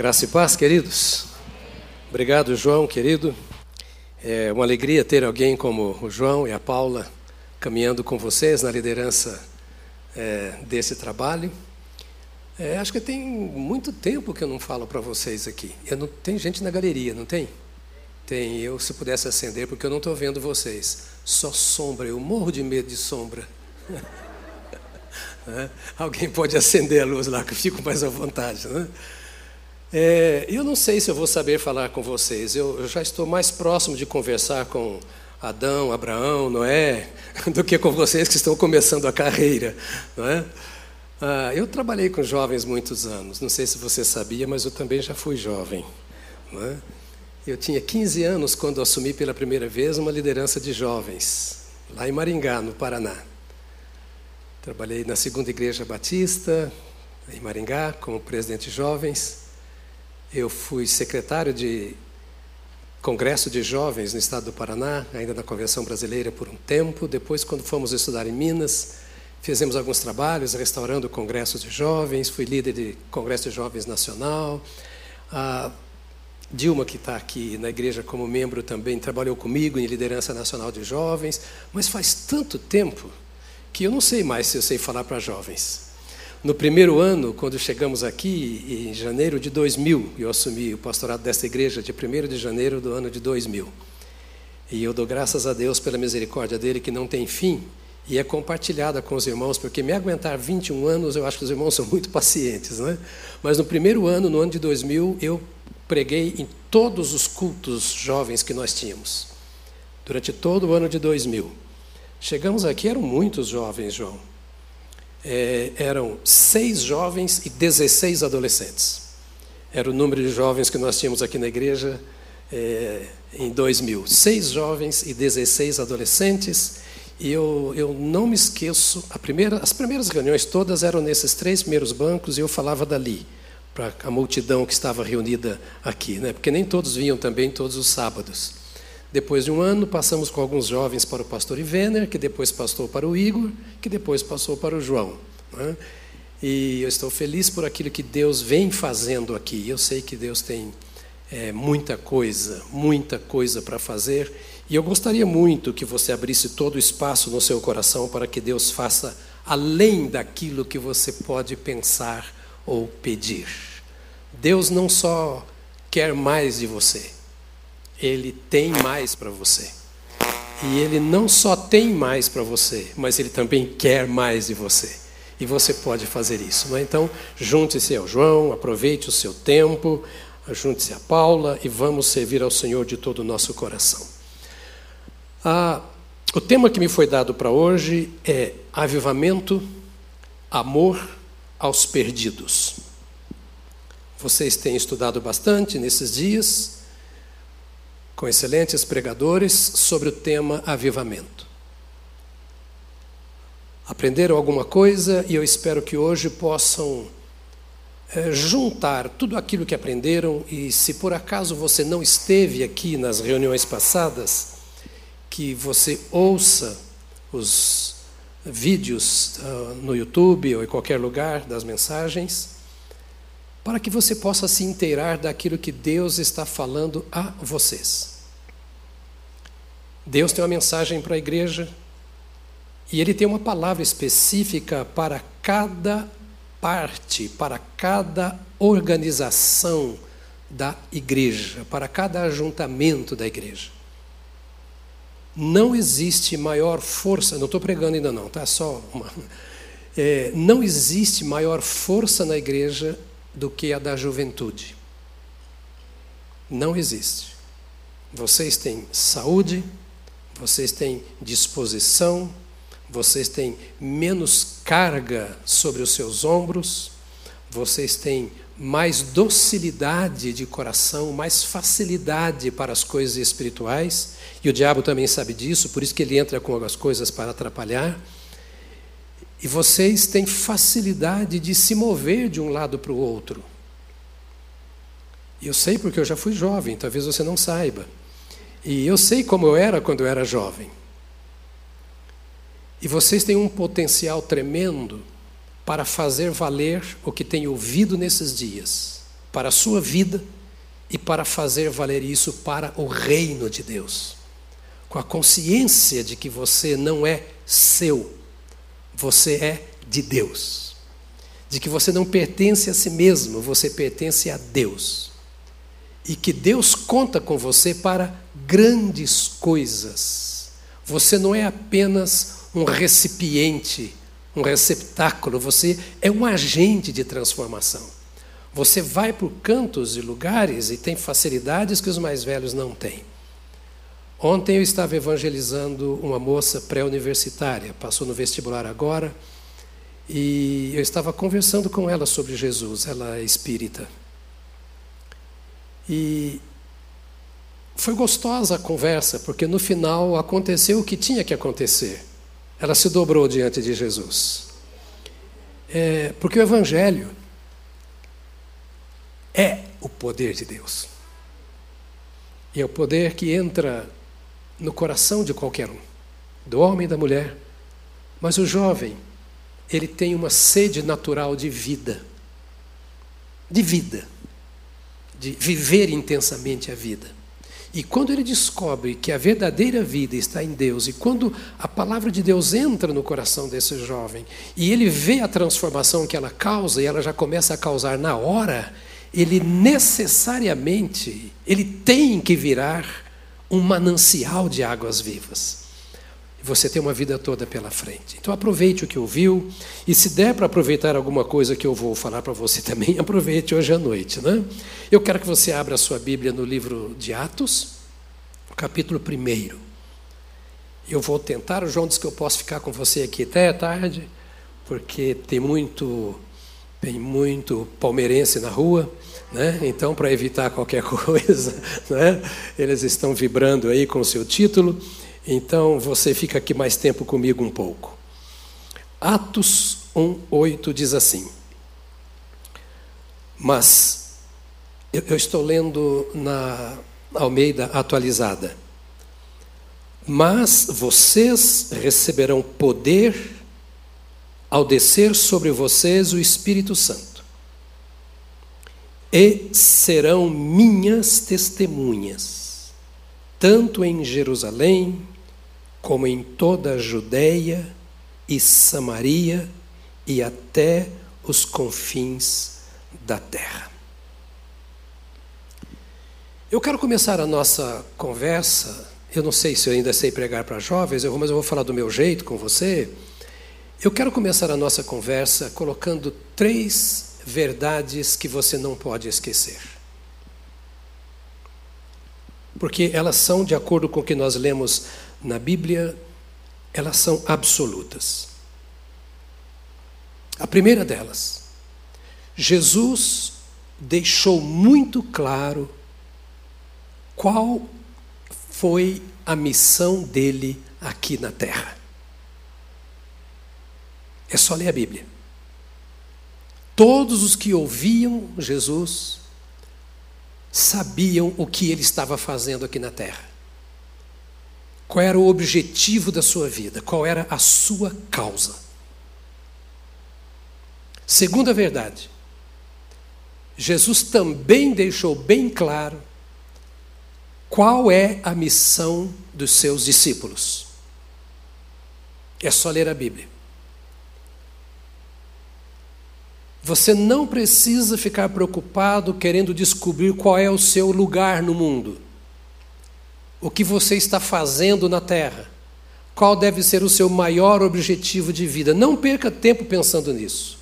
Graça e paz, queridos. Obrigado, João, querido. É uma alegria ter alguém como o João e a Paula caminhando com vocês na liderança é, desse trabalho. É, acho que tem muito tempo que eu não falo para vocês aqui. Eu não, tem gente na galeria, não tem? Tem. Eu, se pudesse acender, porque eu não estou vendo vocês. Só sombra. Eu morro de medo de sombra. é, alguém pode acender a luz lá, que eu fico mais à vontade. Né? É, eu não sei se eu vou saber falar com vocês. Eu, eu, já estou mais próximo de conversar com Adão, Abraão, Noé, do que com vocês que estão começando a carreira. Não é? Ah, eu trabalhei com jovens muitos anos. Não sei se você sabia, mas eu também já fui jovem. Não é? Eu tinha 15 anos quando assumi pela primeira vez uma liderança de jovens, lá em Maringá, no Paraná. Trabalhei na Segunda Igreja Batista, em Maringá, como presidente de jovens. Eu fui secretário de Congresso de Jovens no estado do Paraná, ainda na Convenção Brasileira por um tempo. Depois, quando fomos estudar em Minas, fizemos alguns trabalhos restaurando congressos de jovens. Fui líder de Congresso de Jovens Nacional. A Dilma, que está aqui na igreja como membro, também trabalhou comigo em liderança nacional de jovens. Mas faz tanto tempo que eu não sei mais se eu sei falar para jovens. No primeiro ano, quando chegamos aqui, em janeiro de 2000, eu assumi o pastorado desta igreja de 1 de janeiro do ano de 2000. E eu dou graças a Deus pela misericórdia dele que não tem fim e é compartilhada com os irmãos, porque me aguentar 21 anos, eu acho que os irmãos são muito pacientes, né? Mas no primeiro ano, no ano de 2000, eu preguei em todos os cultos jovens que nós tínhamos, durante todo o ano de 2000. Chegamos aqui, eram muitos jovens, João é, eram seis jovens e 16 adolescentes. Era o número de jovens que nós tínhamos aqui na igreja é, em 2000. Seis jovens e 16 adolescentes. E eu, eu não me esqueço, primeira, as primeiras reuniões todas eram nesses três primeiros bancos e eu falava dali, para a multidão que estava reunida aqui, né? porque nem todos vinham também todos os sábados. Depois de um ano, passamos com alguns jovens para o pastor Ivener, que depois passou para o Igor, que depois passou para o João. Né? E eu estou feliz por aquilo que Deus vem fazendo aqui. Eu sei que Deus tem é, muita coisa, muita coisa para fazer. E eu gostaria muito que você abrisse todo o espaço no seu coração para que Deus faça além daquilo que você pode pensar ou pedir. Deus não só quer mais de você, ele tem mais para você. E ele não só tem mais para você, mas ele também quer mais de você. E você pode fazer isso. É? Então, junte-se ao João, aproveite o seu tempo, junte-se a Paula e vamos servir ao Senhor de todo o nosso coração. Ah, o tema que me foi dado para hoje é avivamento, amor aos perdidos. Vocês têm estudado bastante nesses dias com excelentes pregadores sobre o tema avivamento. Aprenderam alguma coisa e eu espero que hoje possam é, juntar tudo aquilo que aprenderam e, se por acaso você não esteve aqui nas reuniões passadas, que você ouça os vídeos uh, no YouTube ou em qualquer lugar das mensagens, para que você possa se inteirar daquilo que Deus está falando a vocês. Deus tem uma mensagem para a igreja e Ele tem uma palavra específica para cada parte, para cada organização da igreja, para cada ajuntamento da igreja. Não existe maior força, não estou pregando ainda não, tá? Só uma. É, não existe maior força na igreja do que a da juventude. Não existe. Vocês têm saúde, vocês têm disposição, vocês têm menos carga sobre os seus ombros, vocês têm mais docilidade de coração, mais facilidade para as coisas espirituais, e o diabo também sabe disso, por isso que ele entra com algumas coisas para atrapalhar. E vocês têm facilidade de se mover de um lado para o outro. E eu sei porque eu já fui jovem, talvez você não saiba. E eu sei como eu era quando eu era jovem. E vocês têm um potencial tremendo para fazer valer o que têm ouvido nesses dias. para a sua vida e para fazer valer isso para o reino de Deus. Com a consciência de que você não é seu, você é de Deus. De que você não pertence a si mesmo, você pertence a Deus. E que Deus conta com você para grandes coisas. Você não é apenas um recipiente, um receptáculo, você é um agente de transformação. Você vai por cantos e lugares e tem facilidades que os mais velhos não têm. Ontem eu estava evangelizando uma moça pré-universitária, passou no vestibular agora, e eu estava conversando com ela sobre Jesus, ela é espírita. E foi gostosa a conversa, porque no final aconteceu o que tinha que acontecer. Ela se dobrou diante de Jesus. É, porque o Evangelho é o poder de Deus. E é o poder que entra no coração de qualquer um, do homem e da mulher. Mas o jovem, ele tem uma sede natural de vida, de vida, de viver intensamente a vida. E quando ele descobre que a verdadeira vida está em Deus, e quando a palavra de Deus entra no coração desse jovem, e ele vê a transformação que ela causa, e ela já começa a causar na hora, ele necessariamente, ele tem que virar um manancial de águas vivas. Você tem uma vida toda pela frente. Então aproveite o que ouviu, e se der para aproveitar alguma coisa que eu vou falar para você também, aproveite hoje à noite. Né? Eu quero que você abra a sua Bíblia no livro de Atos, capítulo 1. Eu vou tentar, o João disse que eu posso ficar com você aqui até tarde, porque tem muito tem muito palmeirense na rua, né? então, para evitar qualquer coisa, né? eles estão vibrando aí com o seu título, então você fica aqui mais tempo comigo um pouco. Atos 1,8 diz assim, mas eu, eu estou lendo na Almeida atualizada. Mas vocês receberão poder ao descer sobre vocês o Espírito Santo. E serão minhas testemunhas, tanto em Jerusalém, como em toda a Judéia e Samaria e até os confins da terra. Eu quero começar a nossa conversa. Eu não sei se eu ainda sei pregar para jovens, mas eu vou falar do meu jeito com você eu quero começar a nossa conversa colocando três verdades que você não pode esquecer. Porque elas são, de acordo com o que nós lemos na Bíblia, elas são absolutas. A primeira delas, Jesus deixou muito claro qual foi a missão dele aqui na terra. É só ler a Bíblia. Todos os que ouviam Jesus sabiam o que ele estava fazendo aqui na terra. Qual era o objetivo da sua vida? Qual era a sua causa? Segunda verdade, Jesus também deixou bem claro qual é a missão dos seus discípulos. É só ler a Bíblia. Você não precisa ficar preocupado querendo descobrir qual é o seu lugar no mundo, o que você está fazendo na terra, qual deve ser o seu maior objetivo de vida. Não perca tempo pensando nisso.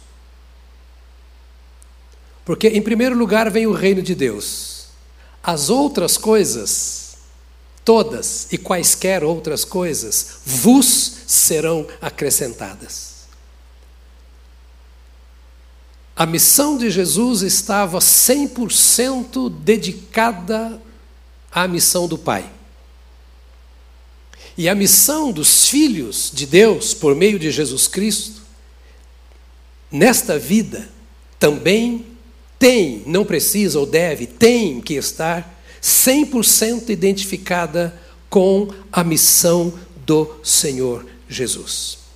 Porque, em primeiro lugar, vem o reino de Deus. As outras coisas, todas e quaisquer outras coisas, vos serão acrescentadas. A missão de Jesus estava 100% dedicada à missão do Pai. E a missão dos filhos de Deus, por meio de Jesus Cristo, nesta vida, também tem, não precisa ou deve, tem que estar 100% identificada com a missão do Senhor Jesus.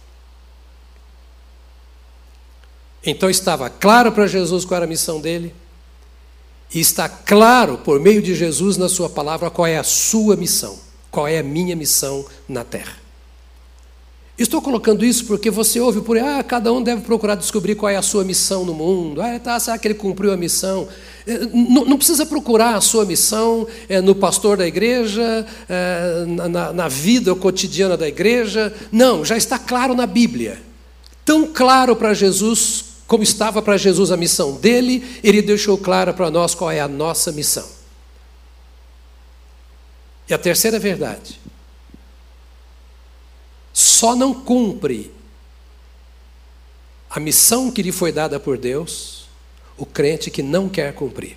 Então estava claro para Jesus qual era a missão dele, E está claro, por meio de Jesus na Sua palavra, qual é a sua missão, qual é a minha missão na terra. Estou colocando isso porque você ouve por aí, ah, cada um deve procurar descobrir qual é a sua missão no mundo. Ah, tá, será que ele cumpriu a missão? É, não, não precisa procurar a sua missão é, no pastor da igreja, é, na, na vida cotidiana da igreja. Não, já está claro na Bíblia. Tão claro para Jesus como estava para Jesus a missão dele, ele deixou clara para nós qual é a nossa missão. E a terceira verdade: só não cumpre a missão que lhe foi dada por Deus o crente que não quer cumprir.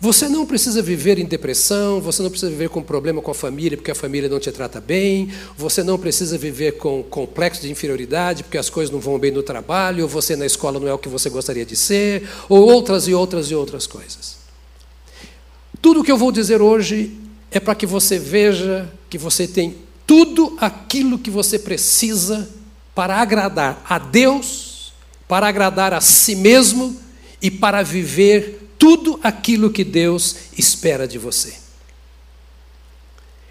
Você não precisa viver em depressão, você não precisa viver com problema com a família porque a família não te trata bem, você não precisa viver com complexo de inferioridade porque as coisas não vão bem no trabalho, ou você na escola não é o que você gostaria de ser, ou outras e outras e outras coisas. Tudo o que eu vou dizer hoje é para que você veja que você tem tudo aquilo que você precisa para agradar a Deus, para agradar a si mesmo e para viver tudo aquilo que Deus espera de você.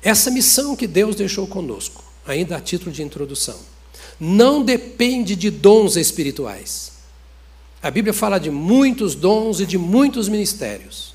Essa missão que Deus deixou conosco, ainda a título de introdução, não depende de dons espirituais. A Bíblia fala de muitos dons e de muitos ministérios.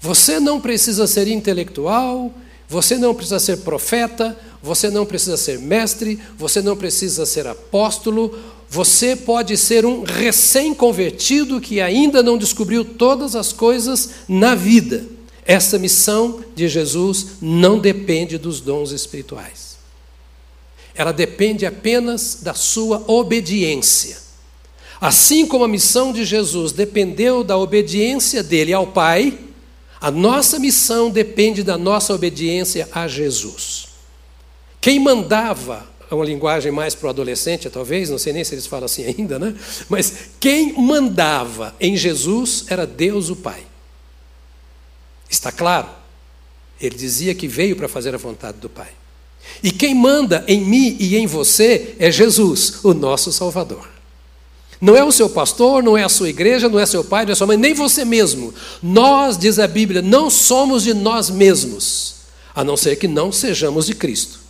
Você não precisa ser intelectual, você não precisa ser profeta, você não precisa ser mestre, você não precisa ser apóstolo, você pode ser um recém-convertido que ainda não descobriu todas as coisas na vida. Essa missão de Jesus não depende dos dons espirituais. Ela depende apenas da sua obediência. Assim como a missão de Jesus dependeu da obediência dele ao Pai, a nossa missão depende da nossa obediência a Jesus. Quem mandava é uma linguagem mais para o adolescente, talvez, não sei nem se eles falam assim ainda, né? Mas quem mandava em Jesus era Deus o Pai. Está claro? Ele dizia que veio para fazer a vontade do Pai. E quem manda em mim e em você é Jesus, o nosso Salvador. Não é o seu pastor, não é a sua igreja, não é seu pai, não é sua mãe, nem você mesmo. Nós, diz a Bíblia, não somos de nós mesmos, a não ser que não sejamos de Cristo.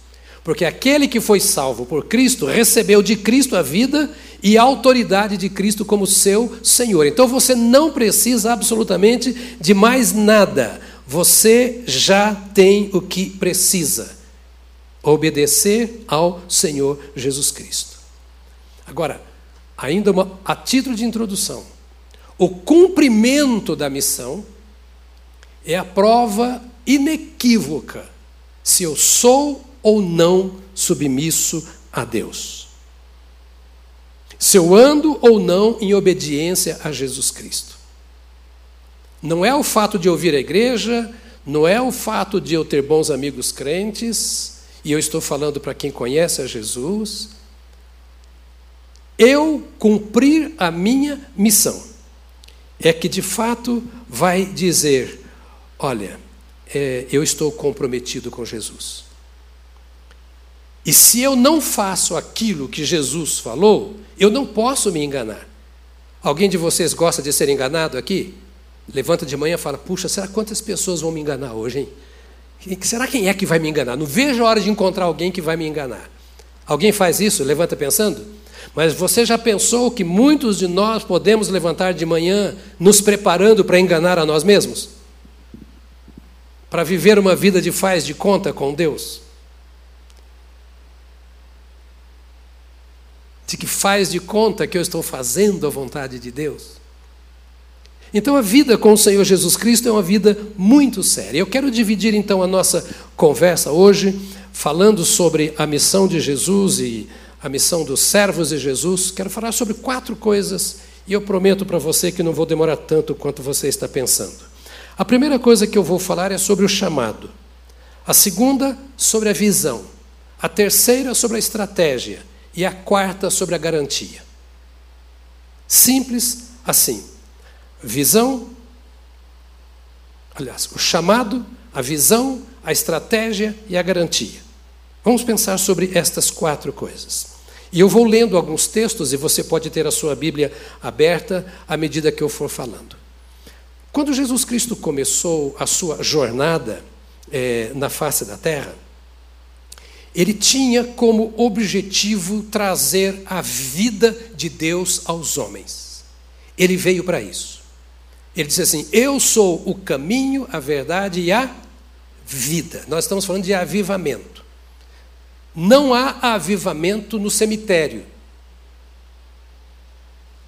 Porque aquele que foi salvo por Cristo recebeu de Cristo a vida e a autoridade de Cristo como seu Senhor. Então você não precisa absolutamente de mais nada. Você já tem o que precisa: obedecer ao Senhor Jesus Cristo. Agora, ainda uma, a título de introdução, o cumprimento da missão é a prova inequívoca se eu sou ou não submisso a Deus. Se eu ando ou não em obediência a Jesus Cristo. Não é o fato de ouvir a igreja, não é o fato de eu ter bons amigos crentes, e eu estou falando para quem conhece a Jesus. Eu cumprir a minha missão é que de fato vai dizer: olha, é, eu estou comprometido com Jesus. E se eu não faço aquilo que Jesus falou, eu não posso me enganar. Alguém de vocês gosta de ser enganado aqui? Levanta de manhã e fala: Puxa, será quantas pessoas vão me enganar hoje, hein? Será quem é que vai me enganar? Não vejo a hora de encontrar alguém que vai me enganar. Alguém faz isso? Levanta pensando? Mas você já pensou que muitos de nós podemos levantar de manhã nos preparando para enganar a nós mesmos? Para viver uma vida de faz de conta com Deus? De que faz de conta que eu estou fazendo a vontade de Deus. Então a vida com o Senhor Jesus Cristo é uma vida muito séria. Eu quero dividir então a nossa conversa hoje falando sobre a missão de Jesus e a missão dos servos de Jesus. Quero falar sobre quatro coisas e eu prometo para você que não vou demorar tanto quanto você está pensando. A primeira coisa que eu vou falar é sobre o chamado. A segunda, sobre a visão. A terceira, sobre a estratégia e a quarta sobre a garantia. Simples assim. Visão, aliás, o chamado, a visão, a estratégia e a garantia. Vamos pensar sobre estas quatro coisas. E eu vou lendo alguns textos e você pode ter a sua Bíblia aberta à medida que eu for falando. Quando Jesus Cristo começou a sua jornada é, na face da terra, ele tinha como objetivo trazer a vida de Deus aos homens. Ele veio para isso. Ele disse assim: Eu sou o caminho, a verdade e a vida. Nós estamos falando de avivamento. Não há avivamento no cemitério.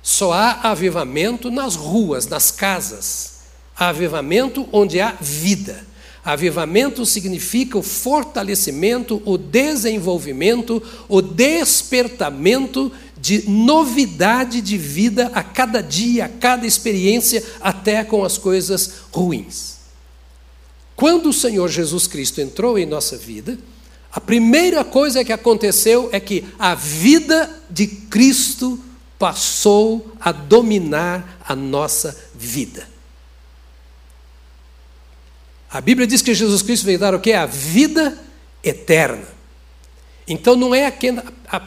Só há avivamento nas ruas, nas casas. Há avivamento onde há vida. Avivamento significa o fortalecimento, o desenvolvimento, o despertamento de novidade de vida a cada dia, a cada experiência, até com as coisas ruins. Quando o Senhor Jesus Cristo entrou em nossa vida, a primeira coisa que aconteceu é que a vida de Cristo passou a dominar a nossa vida. A Bíblia diz que Jesus Cristo veio dar o que? A vida eterna. Então não é aqui,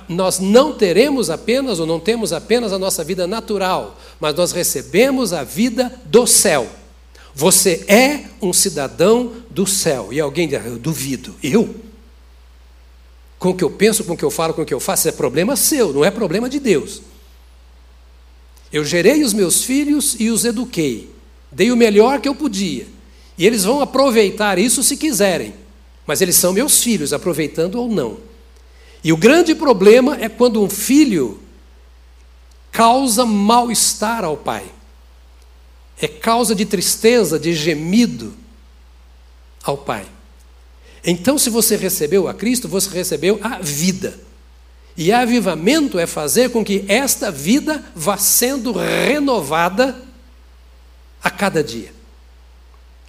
nós não teremos apenas ou não temos apenas a nossa vida natural, mas nós recebemos a vida do céu. Você é um cidadão do céu. E alguém diz, eu duvido. Eu? Com o que eu penso, com o que eu falo, com o que eu faço, é problema seu, não é problema de Deus. Eu gerei os meus filhos e os eduquei. Dei o melhor que eu podia. E eles vão aproveitar isso se quiserem. Mas eles são meus filhos, aproveitando ou não. E o grande problema é quando um filho causa mal-estar ao pai. É causa de tristeza, de gemido ao pai. Então, se você recebeu a Cristo, você recebeu a vida. E avivamento é fazer com que esta vida vá sendo renovada a cada dia.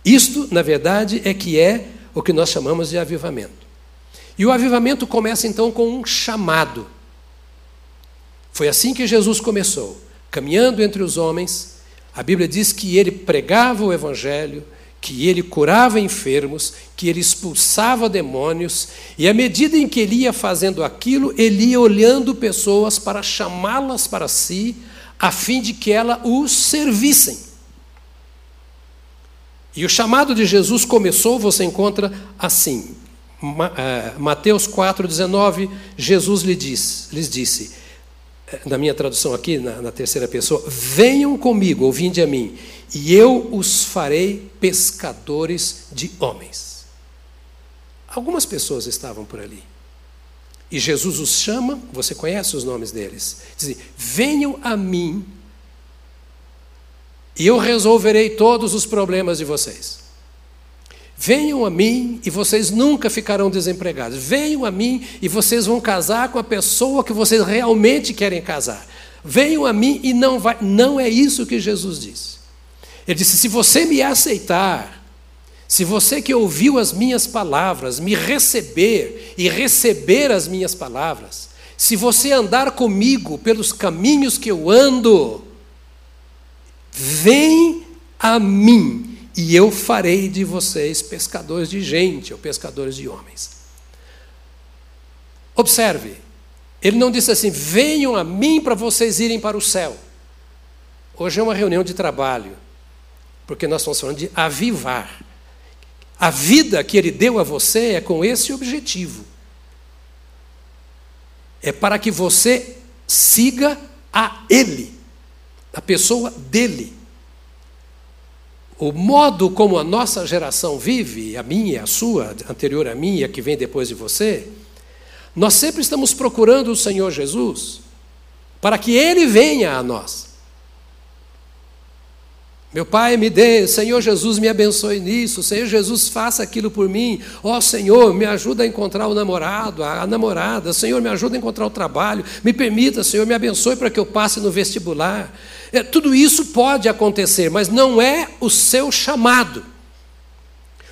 Isto, na verdade, é que é o que nós chamamos de avivamento. E o avivamento começa então com um chamado. Foi assim que Jesus começou, caminhando entre os homens. A Bíblia diz que ele pregava o Evangelho, que ele curava enfermos, que ele expulsava demônios, e à medida em que ele ia fazendo aquilo, ele ia olhando pessoas para chamá-las para si, a fim de que elas os servissem. E o chamado de Jesus começou, você encontra assim. É, Mateus 4,19, Jesus lhe diz, lhes disse, é, na minha tradução aqui, na, na terceira pessoa, venham comigo, ou vinde a mim, e eu os farei pescadores de homens. Algumas pessoas estavam por ali. E Jesus os chama, você conhece os nomes deles. Diz: Venham a mim, e eu resolverei todos os problemas de vocês. Venham a mim e vocês nunca ficarão desempregados. Venham a mim e vocês vão casar com a pessoa que vocês realmente querem casar. Venham a mim e não vai. Não é isso que Jesus disse. Ele disse: se você me aceitar, se você que ouviu as minhas palavras, me receber e receber as minhas palavras, se você andar comigo pelos caminhos que eu ando, Vem a mim, e eu farei de vocês pescadores de gente, ou pescadores de homens. Observe, ele não disse assim: venham a mim para vocês irem para o céu. Hoje é uma reunião de trabalho, porque nós estamos falando de avivar. A vida que ele deu a você é com esse objetivo. É para que você siga a ele a pessoa dele. O modo como a nossa geração vive, a minha, a sua, anterior a minha, que vem depois de você, nós sempre estamos procurando o Senhor Jesus para que Ele venha a nós. Meu Pai, me dê, Senhor Jesus, me abençoe nisso, Senhor Jesus, faça aquilo por mim. Ó oh, Senhor, me ajuda a encontrar o namorado, a namorada. Senhor, me ajuda a encontrar o trabalho. Me permita, Senhor, me abençoe para que eu passe no vestibular. É, tudo isso pode acontecer, mas não é o seu chamado.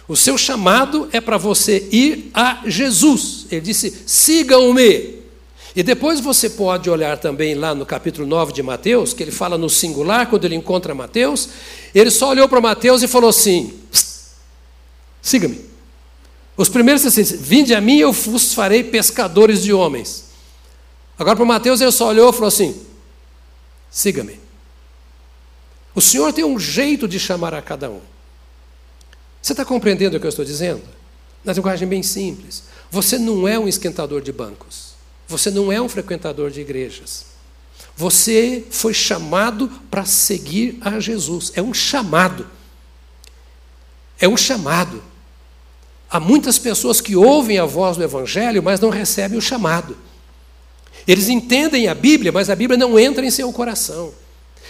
O seu chamado é para você ir a Jesus. Ele disse: sigam-me. E depois você pode olhar também lá no capítulo 9 de Mateus, que ele fala no singular, quando ele encontra Mateus, ele só olhou para Mateus e falou assim: siga-me. Os primeiros assim, vinde a mim, eu vos farei pescadores de homens. Agora para Mateus ele só olhou e falou assim: siga-me. O Senhor tem um jeito de chamar a cada um. Você está compreendendo o que eu estou dizendo? Na linguagem bem simples. Você não é um esquentador de bancos. Você não é um frequentador de igrejas. Você foi chamado para seguir a Jesus. É um chamado. É um chamado. Há muitas pessoas que ouvem a voz do Evangelho, mas não recebem o chamado. Eles entendem a Bíblia, mas a Bíblia não entra em seu coração.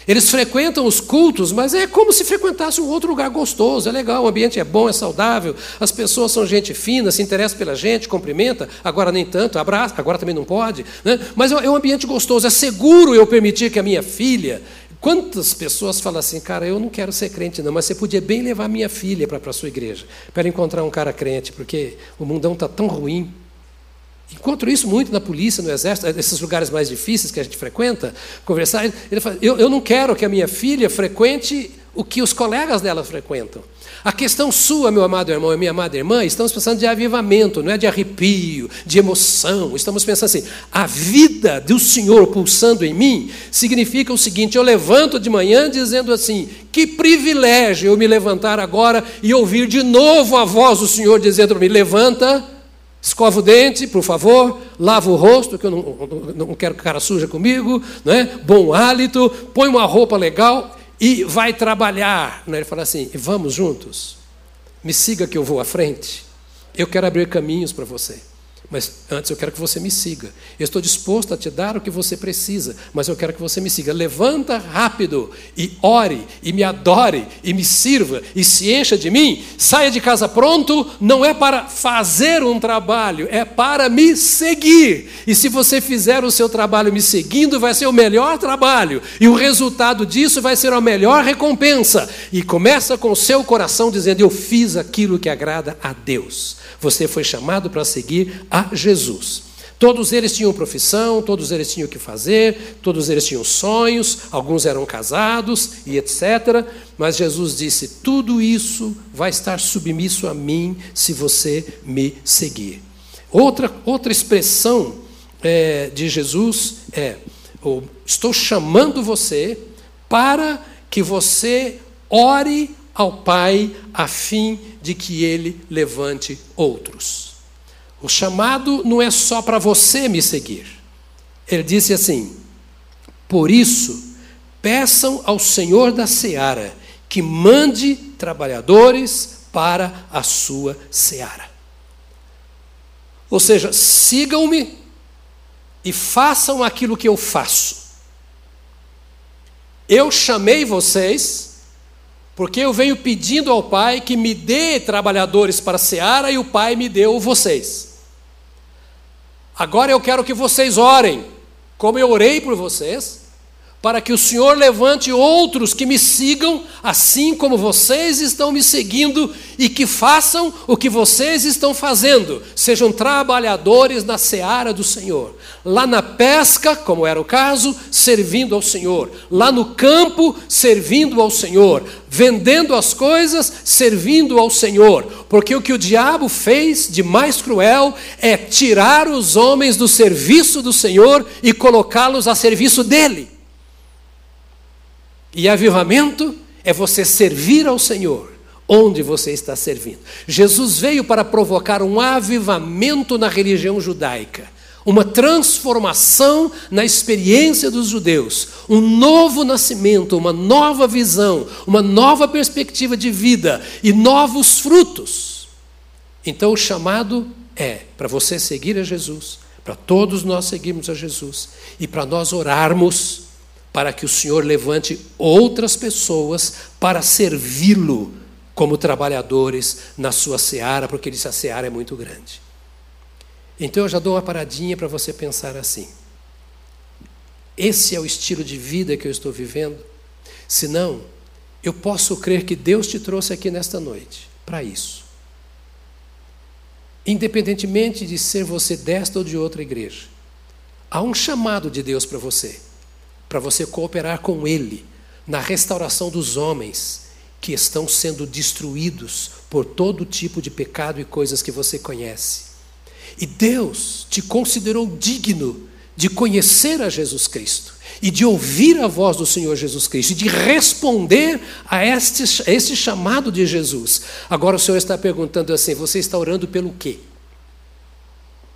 Eles frequentam os cultos, mas é como se frequentasse um outro lugar gostoso, é legal, o ambiente é bom, é saudável, as pessoas são gente fina, se interessam pela gente, cumprimenta, agora nem tanto, abraça, agora também não pode, né? mas é um ambiente gostoso, é seguro eu permitir que a minha filha. Quantas pessoas falam assim, cara, eu não quero ser crente, não, mas você podia bem levar minha filha para a sua igreja, para encontrar um cara crente, porque o mundão está tão ruim. Encontro isso muito na polícia, no exército, esses lugares mais difíceis que a gente frequenta, conversar. Ele fala, eu, eu não quero que a minha filha frequente o que os colegas dela frequentam. A questão sua, meu amado irmão e minha amada irmã, estamos pensando de avivamento, não é de arrepio, de emoção. Estamos pensando assim: a vida do Senhor pulsando em mim significa o seguinte: eu levanto de manhã dizendo assim, que privilégio eu me levantar agora e ouvir de novo a voz do Senhor dizendo para mim: levanta Escova o dente, por favor, lava o rosto, que eu não, não quero que o cara suja comigo, né? bom hálito, põe uma roupa legal e vai trabalhar. Né? Ele fala assim: vamos juntos, me siga que eu vou à frente, eu quero abrir caminhos para você. Mas antes eu quero que você me siga. Eu estou disposto a te dar o que você precisa, mas eu quero que você me siga. Levanta rápido e ore, e me adore, e me sirva, e se encha de mim. Saia de casa pronto, não é para fazer um trabalho, é para me seguir. E se você fizer o seu trabalho me seguindo, vai ser o melhor trabalho, e o resultado disso vai ser a melhor recompensa. E começa com o seu coração dizendo: Eu fiz aquilo que agrada a Deus. Você foi chamado para seguir a Jesus. Todos eles tinham profissão, todos eles tinham o que fazer, todos eles tinham sonhos, alguns eram casados e etc. Mas Jesus disse: tudo isso vai estar submisso a mim se você me seguir. Outra, outra expressão é, de Jesus é: estou chamando você para que você ore ao Pai a fim de que ele levante outros. O chamado não é só para você me seguir. Ele disse assim: Por isso, peçam ao Senhor da seara que mande trabalhadores para a sua seara. Ou seja, sigam-me e façam aquilo que eu faço. Eu chamei vocês porque eu venho pedindo ao Pai que me dê trabalhadores para a seara e o Pai me deu vocês. Agora eu quero que vocês orem, como eu orei por vocês, para que o Senhor levante outros que me sigam, assim como vocês estão me seguindo, e que façam o que vocês estão fazendo, sejam trabalhadores na seara do Senhor. Lá na pesca, como era o caso, servindo ao Senhor. Lá no campo, servindo ao Senhor. Vendendo as coisas, servindo ao Senhor. Porque o que o diabo fez de mais cruel é tirar os homens do serviço do Senhor e colocá-los a serviço dele. E avivamento é você servir ao Senhor onde você está servindo. Jesus veio para provocar um avivamento na religião judaica, uma transformação na experiência dos judeus, um novo nascimento, uma nova visão, uma nova perspectiva de vida e novos frutos. Então o chamado é para você seguir a Jesus, para todos nós seguirmos a Jesus e para nós orarmos para que o Senhor levante outras pessoas para servi-lo como trabalhadores na sua seara, porque ele disse a seara é muito grande. Então eu já dou uma paradinha para você pensar assim. Esse é o estilo de vida que eu estou vivendo? Se não, eu posso crer que Deus te trouxe aqui nesta noite para isso. Independentemente de ser você desta ou de outra igreja, há um chamado de Deus para você para você cooperar com Ele na restauração dos homens que estão sendo destruídos por todo tipo de pecado e coisas que você conhece. E Deus te considerou digno de conhecer a Jesus Cristo e de ouvir a voz do Senhor Jesus Cristo e de responder a este, a este chamado de Jesus. Agora o Senhor está perguntando assim: você está orando pelo quê?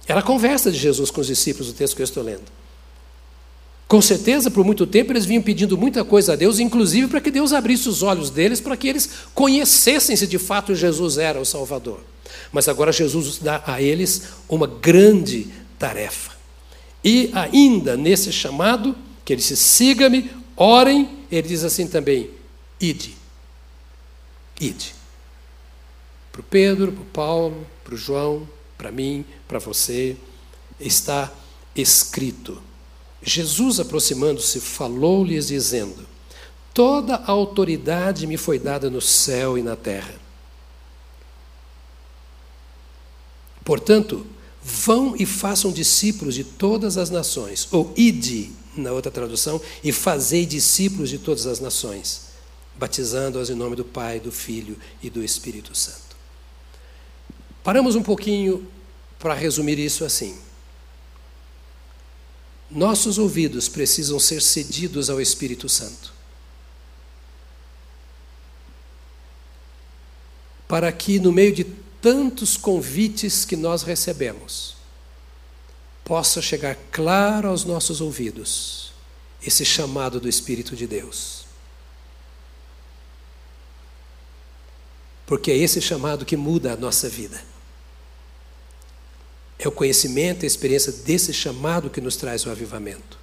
Era a conversa de Jesus com os discípulos, o texto que eu estou lendo. Com certeza, por muito tempo, eles vinham pedindo muita coisa a Deus, inclusive para que Deus abrisse os olhos deles, para que eles conhecessem se de fato Jesus era o Salvador. Mas agora Jesus dá a eles uma grande tarefa. E ainda nesse chamado, que ele disse: siga-me, orem, ele diz assim também: ide. Ide. Para o Pedro, para o Paulo, para o João, para mim, para você, está escrito. Jesus, aproximando-se, falou-lhes, dizendo: Toda a autoridade me foi dada no céu e na terra. Portanto, vão e façam discípulos de todas as nações, ou ide, na outra tradução, e fazei discípulos de todas as nações, batizando-os em nome do Pai, do Filho e do Espírito Santo. Paramos um pouquinho para resumir isso assim. Nossos ouvidos precisam ser cedidos ao Espírito Santo. Para que, no meio de tantos convites que nós recebemos, possa chegar claro aos nossos ouvidos esse chamado do Espírito de Deus. Porque é esse chamado que muda a nossa vida. É o conhecimento e a experiência desse chamado que nos traz o avivamento.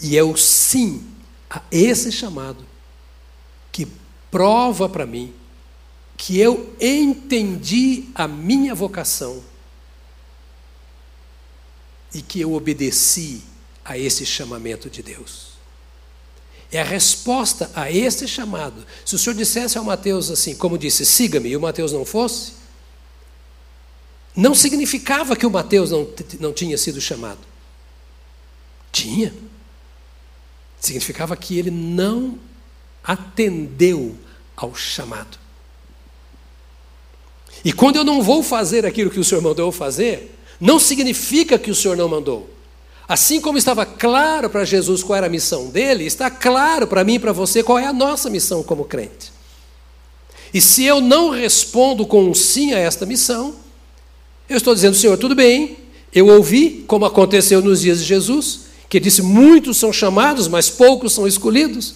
E é o sim a esse chamado que prova para mim que eu entendi a minha vocação e que eu obedeci a esse chamamento de Deus. É a resposta a esse chamado. Se o Senhor dissesse ao Mateus assim, como disse, siga-me, e o Mateus não fosse, não significava que o Mateus não, não tinha sido chamado. Tinha. Significava que ele não atendeu ao chamado. E quando eu não vou fazer aquilo que o Senhor mandou eu fazer, não significa que o Senhor não mandou. Assim como estava claro para Jesus qual era a missão dele, está claro para mim e para você qual é a nossa missão como crente. E se eu não respondo com um sim a esta missão, eu estou dizendo, Senhor, tudo bem, eu ouvi, como aconteceu nos dias de Jesus, que disse: muitos são chamados, mas poucos são escolhidos.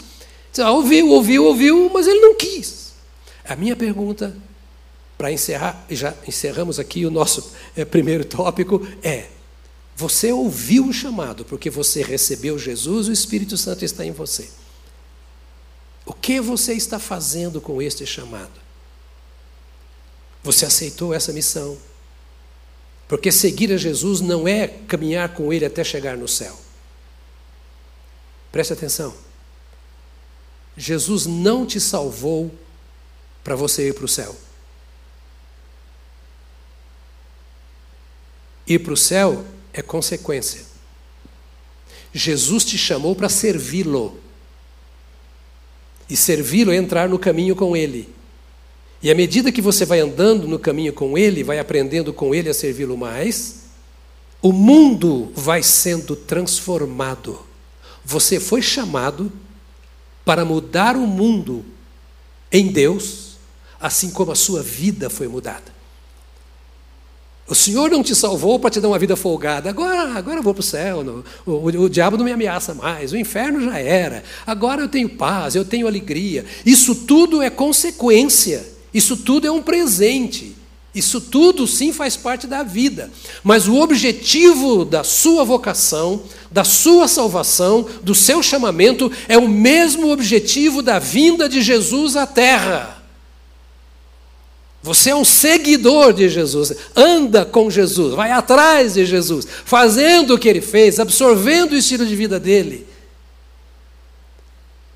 Você ouviu, ouviu, ouviu, mas ele não quis. A minha pergunta, para encerrar, já encerramos aqui o nosso é, primeiro tópico, é: você ouviu o chamado porque você recebeu Jesus, o Espírito Santo está em você. O que você está fazendo com este chamado? Você aceitou essa missão? Porque seguir a Jesus não é caminhar com Ele até chegar no céu. Preste atenção. Jesus não te salvou para você ir para o céu. Ir para o céu é consequência. Jesus te chamou para servi-lo. E servi-lo é entrar no caminho com Ele. E à medida que você vai andando no caminho com Ele, vai aprendendo com Ele a servi-lo mais, o mundo vai sendo transformado. Você foi chamado para mudar o mundo em Deus, assim como a sua vida foi mudada. O Senhor não te salvou para te dar uma vida folgada. Agora, agora eu vou para o céu. O, o, o diabo não me ameaça mais. O inferno já era. Agora eu tenho paz, eu tenho alegria. Isso tudo é consequência isso tudo é um presente. Isso tudo sim faz parte da vida. Mas o objetivo da sua vocação, da sua salvação, do seu chamamento, é o mesmo objetivo da vinda de Jesus à terra. Você é um seguidor de Jesus, anda com Jesus, vai atrás de Jesus, fazendo o que ele fez, absorvendo o estilo de vida dele,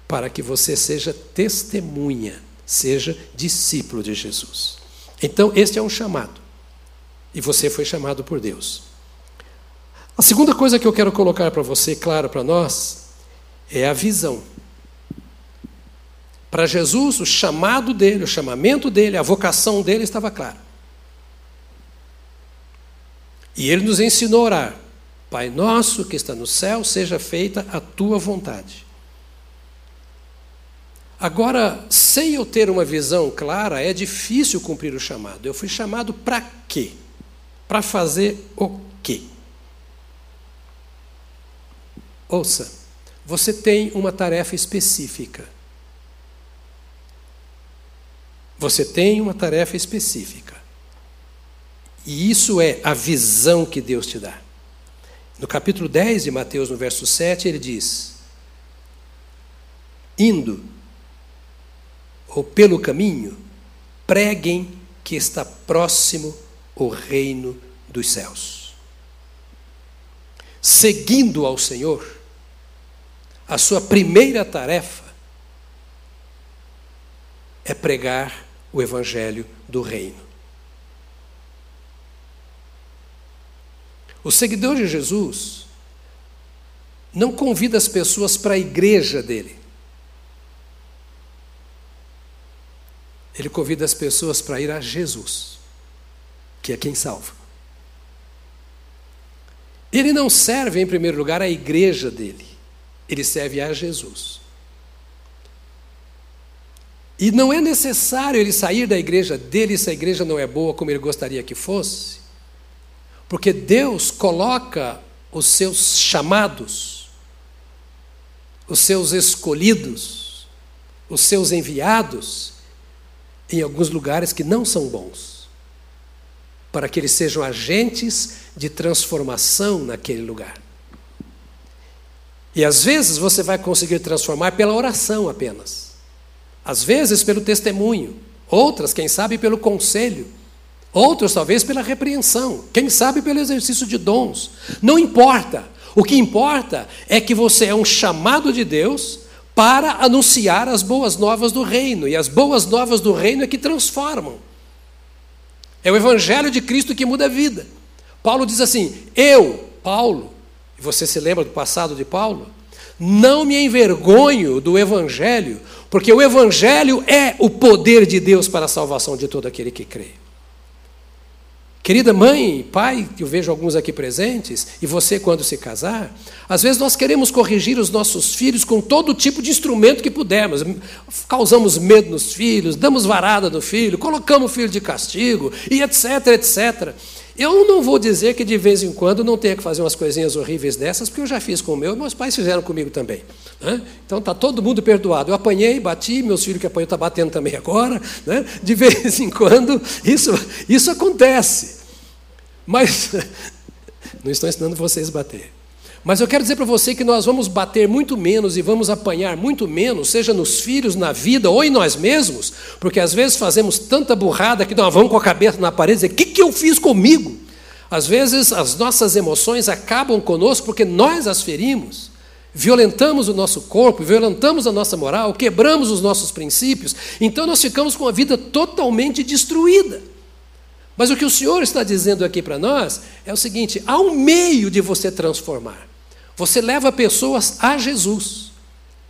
para que você seja testemunha seja discípulo de Jesus. Então, este é um chamado. E você foi chamado por Deus. A segunda coisa que eu quero colocar para você, claro para nós, é a visão. Para Jesus, o chamado dele, o chamamento dele, a vocação dele estava clara. E ele nos ensinou a orar: Pai nosso que está no céu, seja feita a tua vontade. Agora, sem eu ter uma visão clara, é difícil cumprir o chamado. Eu fui chamado para quê? Para fazer o quê? Ouça, você tem uma tarefa específica. Você tem uma tarefa específica. E isso é a visão que Deus te dá. No capítulo 10 de Mateus, no verso 7, ele diz: Indo ou pelo caminho, preguem que está próximo o reino dos céus. Seguindo ao Senhor, a sua primeira tarefa é pregar o evangelho do reino. O seguidor de Jesus não convida as pessoas para a igreja dele. Ele convida as pessoas para ir a Jesus, que é quem salva. Ele não serve, em primeiro lugar, à igreja dele, ele serve a Jesus. E não é necessário ele sair da igreja dele se a igreja não é boa como ele gostaria que fosse, porque Deus coloca os seus chamados, os seus escolhidos, os seus enviados em alguns lugares que não são bons, para que eles sejam agentes de transformação naquele lugar. E às vezes você vai conseguir transformar pela oração apenas, às vezes pelo testemunho, outras, quem sabe, pelo conselho, outros, talvez, pela repreensão, quem sabe, pelo exercício de dons. Não importa. O que importa é que você é um chamado de Deus para anunciar as boas novas do reino. E as boas novas do reino é que transformam. É o evangelho de Cristo que muda a vida. Paulo diz assim: Eu, Paulo, e você se lembra do passado de Paulo? Não me envergonho do evangelho, porque o evangelho é o poder de Deus para a salvação de todo aquele que crê. Querida mãe, pai, que eu vejo alguns aqui presentes, e você quando se casar, às vezes nós queremos corrigir os nossos filhos com todo tipo de instrumento que pudermos. Causamos medo nos filhos, damos varada no filho, colocamos o filho de castigo, e etc, etc. Eu não vou dizer que de vez em quando não tenha que fazer umas coisinhas horríveis dessas, porque eu já fiz com o meu e meus pais fizeram comigo também. Né? Então está todo mundo perdoado. Eu apanhei, bati, meus filhos que apanhou estão tá batendo também agora. Né? De vez em quando isso, isso acontece. Mas não estou ensinando vocês a bater. Mas eu quero dizer para você que nós vamos bater muito menos e vamos apanhar muito menos, seja nos filhos, na vida ou em nós mesmos, porque às vezes fazemos tanta burrada que nós vamos com a cabeça na parede e dizer: o que, que eu fiz comigo? Às vezes as nossas emoções acabam conosco porque nós as ferimos, violentamos o nosso corpo, violentamos a nossa moral, quebramos os nossos princípios, então nós ficamos com a vida totalmente destruída. Mas o que o Senhor está dizendo aqui para nós é o seguinte: há um meio de você transformar. Você leva pessoas a Jesus,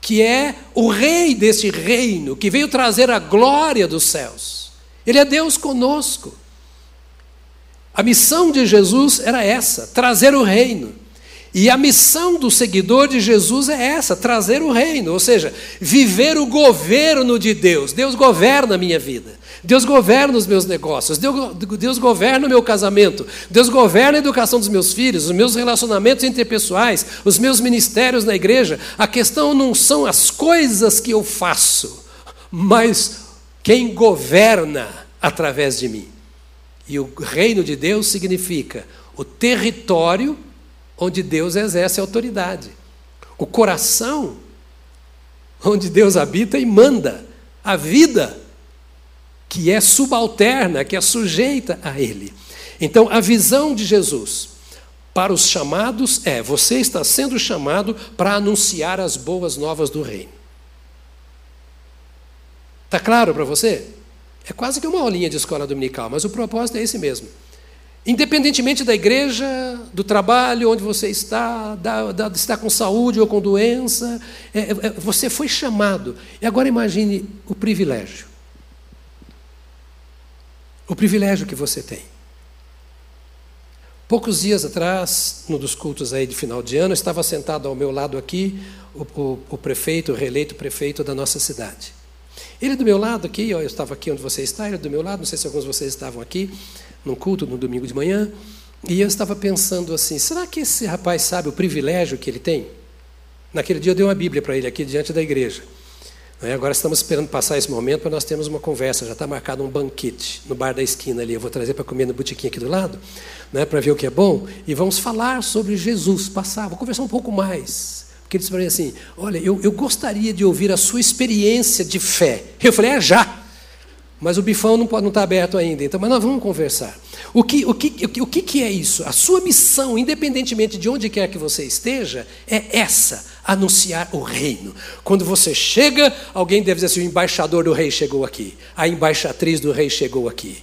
que é o rei deste reino, que veio trazer a glória dos céus. Ele é Deus conosco. A missão de Jesus era essa: trazer o reino. E a missão do seguidor de Jesus é essa: trazer o reino, ou seja, viver o governo de Deus. Deus governa a minha vida. Deus governa os meus negócios, Deus, governa o meu casamento, Deus governa a educação dos meus filhos, os meus relacionamentos interpessoais, os meus ministérios na igreja. A questão não são as coisas que eu faço, mas quem governa através de mim. E o reino de Deus significa o território onde Deus exerce autoridade, o coração onde Deus habita e manda, a vida que é subalterna, que é sujeita a Ele. Então, a visão de Jesus para os chamados é: você está sendo chamado para anunciar as boas novas do Reino. Está claro para você? É quase que uma aulinha de escola dominical, mas o propósito é esse mesmo. Independentemente da igreja, do trabalho, onde você está, da, da, está com saúde ou com doença, é, é, você foi chamado. E agora imagine o privilégio o privilégio que você tem. Poucos dias atrás, num dos cultos aí de final de ano, estava sentado ao meu lado aqui o, o, o prefeito, o reeleito prefeito da nossa cidade. Ele do meu lado aqui, eu estava aqui onde você está, ele do meu lado, não sei se alguns de vocês estavam aqui, num culto no domingo de manhã, e eu estava pensando assim: será que esse rapaz sabe o privilégio que ele tem? Naquele dia eu dei uma Bíblia para ele aqui diante da igreja. Né? Agora estamos esperando passar esse momento para nós termos uma conversa. Já está marcado um banquete no bar da esquina ali. Eu vou trazer para comer no botiquinho aqui do lado, né, para ver o que é bom. E vamos falar sobre Jesus. Passar, vou conversar um pouco mais. Porque ele disse para mim assim: Olha, eu, eu gostaria de ouvir a sua experiência de fé. Eu falei: É já. Mas o bifão não está aberto ainda, então, mas nós vamos conversar. O que, o, que, o, que, que é isso? A sua missão, independentemente de onde quer que você esteja, é essa: anunciar o reino. Quando você chega, alguém deve dizer assim: o embaixador do rei chegou aqui, a embaixatriz do rei chegou aqui.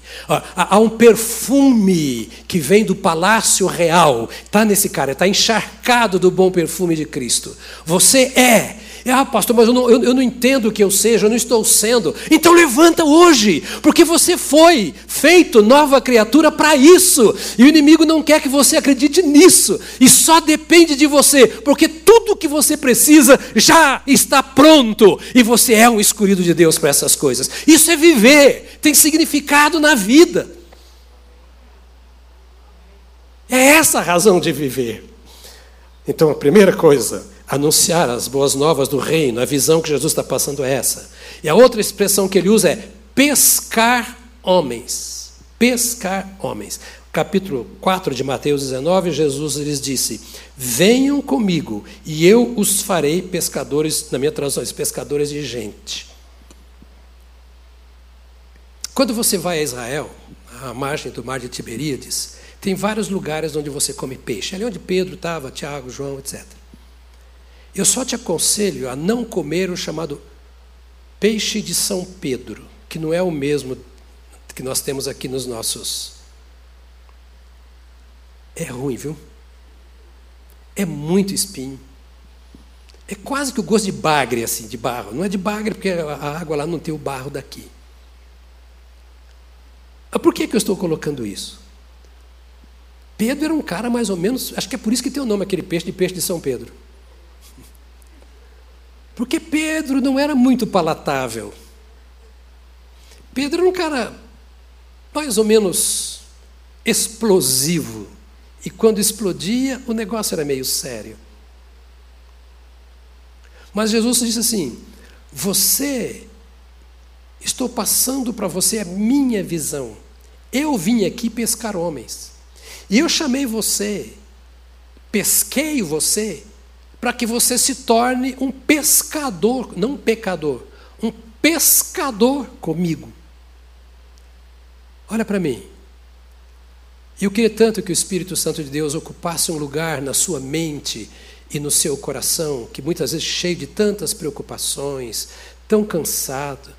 Há um perfume que vem do palácio real, está nesse cara, está encharcado do bom perfume de Cristo. Você é ah, pastor, mas eu não, eu, eu não entendo o que eu seja, eu não estou sendo. Então levanta hoje, porque você foi feito nova criatura para isso. E o inimigo não quer que você acredite nisso. E só depende de você, porque tudo que você precisa já está pronto. E você é um escolhido de Deus para essas coisas. Isso é viver, tem significado na vida. É essa a razão de viver. Então, a primeira coisa, anunciar as boas novas do reino, a visão que Jesus está passando é essa. E a outra expressão que ele usa é pescar homens. Pescar homens. Capítulo 4 de Mateus 19, Jesus lhes disse: Venham comigo e eu os farei pescadores, na minha tradução, pescadores de gente. Quando você vai a Israel, à margem do mar de Tiberíades, tem vários lugares onde você come peixe. Ali onde Pedro estava, Tiago, João, etc. Eu só te aconselho a não comer o chamado peixe de São Pedro, que não é o mesmo que nós temos aqui nos nossos. É ruim, viu? É muito espinho. É quase que o gosto de bagre, assim, de barro. Não é de bagre, porque a água lá não tem o barro daqui. Mas por que, que eu estou colocando isso? Pedro era um cara mais ou menos, acho que é por isso que tem o nome aquele peixe de peixe de São Pedro. Porque Pedro não era muito palatável. Pedro era um cara mais ou menos explosivo. E quando explodia, o negócio era meio sério. Mas Jesus disse assim: Você, estou passando para você a minha visão. Eu vim aqui pescar homens. E eu chamei você, pesquei você para que você se torne um pescador, não um pecador, um pescador comigo. Olha para mim. Eu queria tanto que o Espírito Santo de Deus ocupasse um lugar na sua mente e no seu coração, que muitas vezes cheio de tantas preocupações, tão cansado.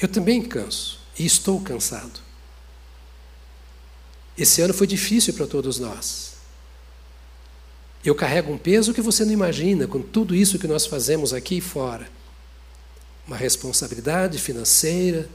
Eu também canso e estou cansado. Esse ano foi difícil para todos nós. Eu carrego um peso que você não imagina com tudo isso que nós fazemos aqui e fora. Uma responsabilidade financeira,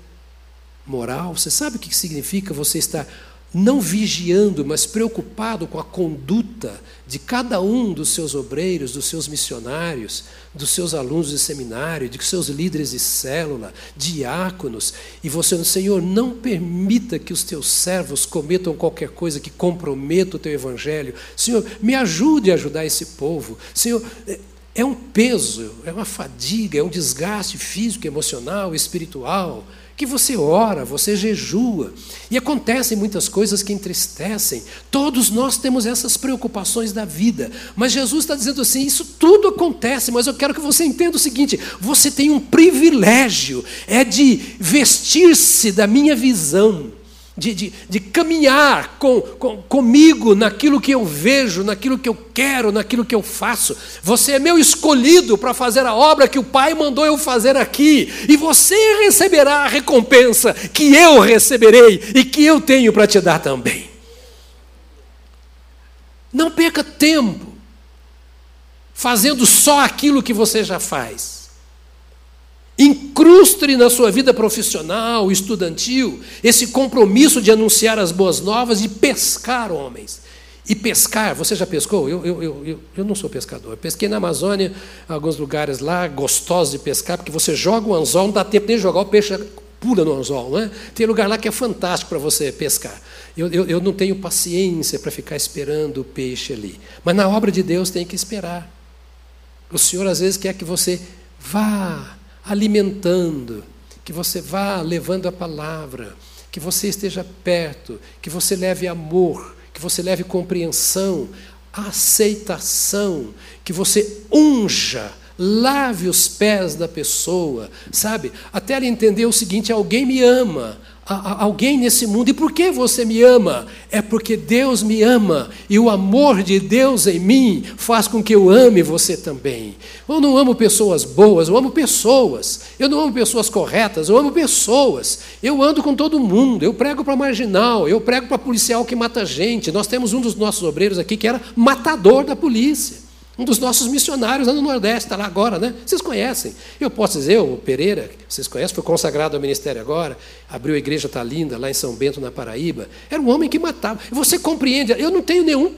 moral. Você sabe o que significa você estar não vigiando, mas preocupado com a conduta de cada um dos seus obreiros, dos seus missionários, dos seus alunos de seminário, de seus líderes de célula, diáconos, e você, Senhor, não permita que os teus servos cometam qualquer coisa que comprometa o teu evangelho. Senhor, me ajude a ajudar esse povo. Senhor, é, é um peso, é uma fadiga, é um desgaste físico, emocional, espiritual que você ora, você jejua, e acontecem muitas coisas que entristecem. Todos nós temos essas preocupações da vida, mas Jesus está dizendo assim: isso tudo acontece, mas eu quero que você entenda o seguinte: você tem um privilégio, é de vestir-se da minha visão de, de, de caminhar com, com, comigo naquilo que eu vejo, naquilo que eu quero, naquilo que eu faço. Você é meu escolhido para fazer a obra que o Pai mandou eu fazer aqui, e você receberá a recompensa que eu receberei e que eu tenho para te dar também. Não perca tempo fazendo só aquilo que você já faz. Incruste na sua vida profissional, estudantil, esse compromisso de anunciar as boas novas e pescar homens. E pescar, você já pescou? Eu, eu, eu, eu, não sou pescador. Pesquei na Amazônia, alguns lugares lá, gostosos de pescar, porque você joga o anzol, não dá tempo nem de jogar, o peixe pula no anzol. Não é? Tem lugar lá que é fantástico para você pescar. Eu, eu, eu não tenho paciência para ficar esperando o peixe ali. Mas na obra de Deus tem que esperar. O Senhor às vezes quer que você vá alimentando, que você vá levando a palavra, que você esteja perto, que você leve amor, que você leve compreensão, aceitação, que você unja, lave os pés da pessoa, sabe? Até ela entender o seguinte: alguém me ama, alguém nesse mundo. E por que você me ama? É porque Deus me ama e o amor de Deus em mim faz com que eu ame você também. Eu não amo pessoas boas, eu amo pessoas. Eu não amo pessoas corretas, eu amo pessoas. Eu ando com todo mundo, eu prego para marginal, eu prego para policial que mata gente. Nós temos um dos nossos obreiros aqui que era matador da polícia. Um dos nossos missionários lá no Nordeste, está lá agora, né? Vocês conhecem. Eu posso dizer, o Pereira, vocês conhecem, foi consagrado ao ministério agora, abriu a igreja Tá Linda, lá em São Bento, na Paraíba. Era um homem que matava. Você compreende, eu não tenho nenhum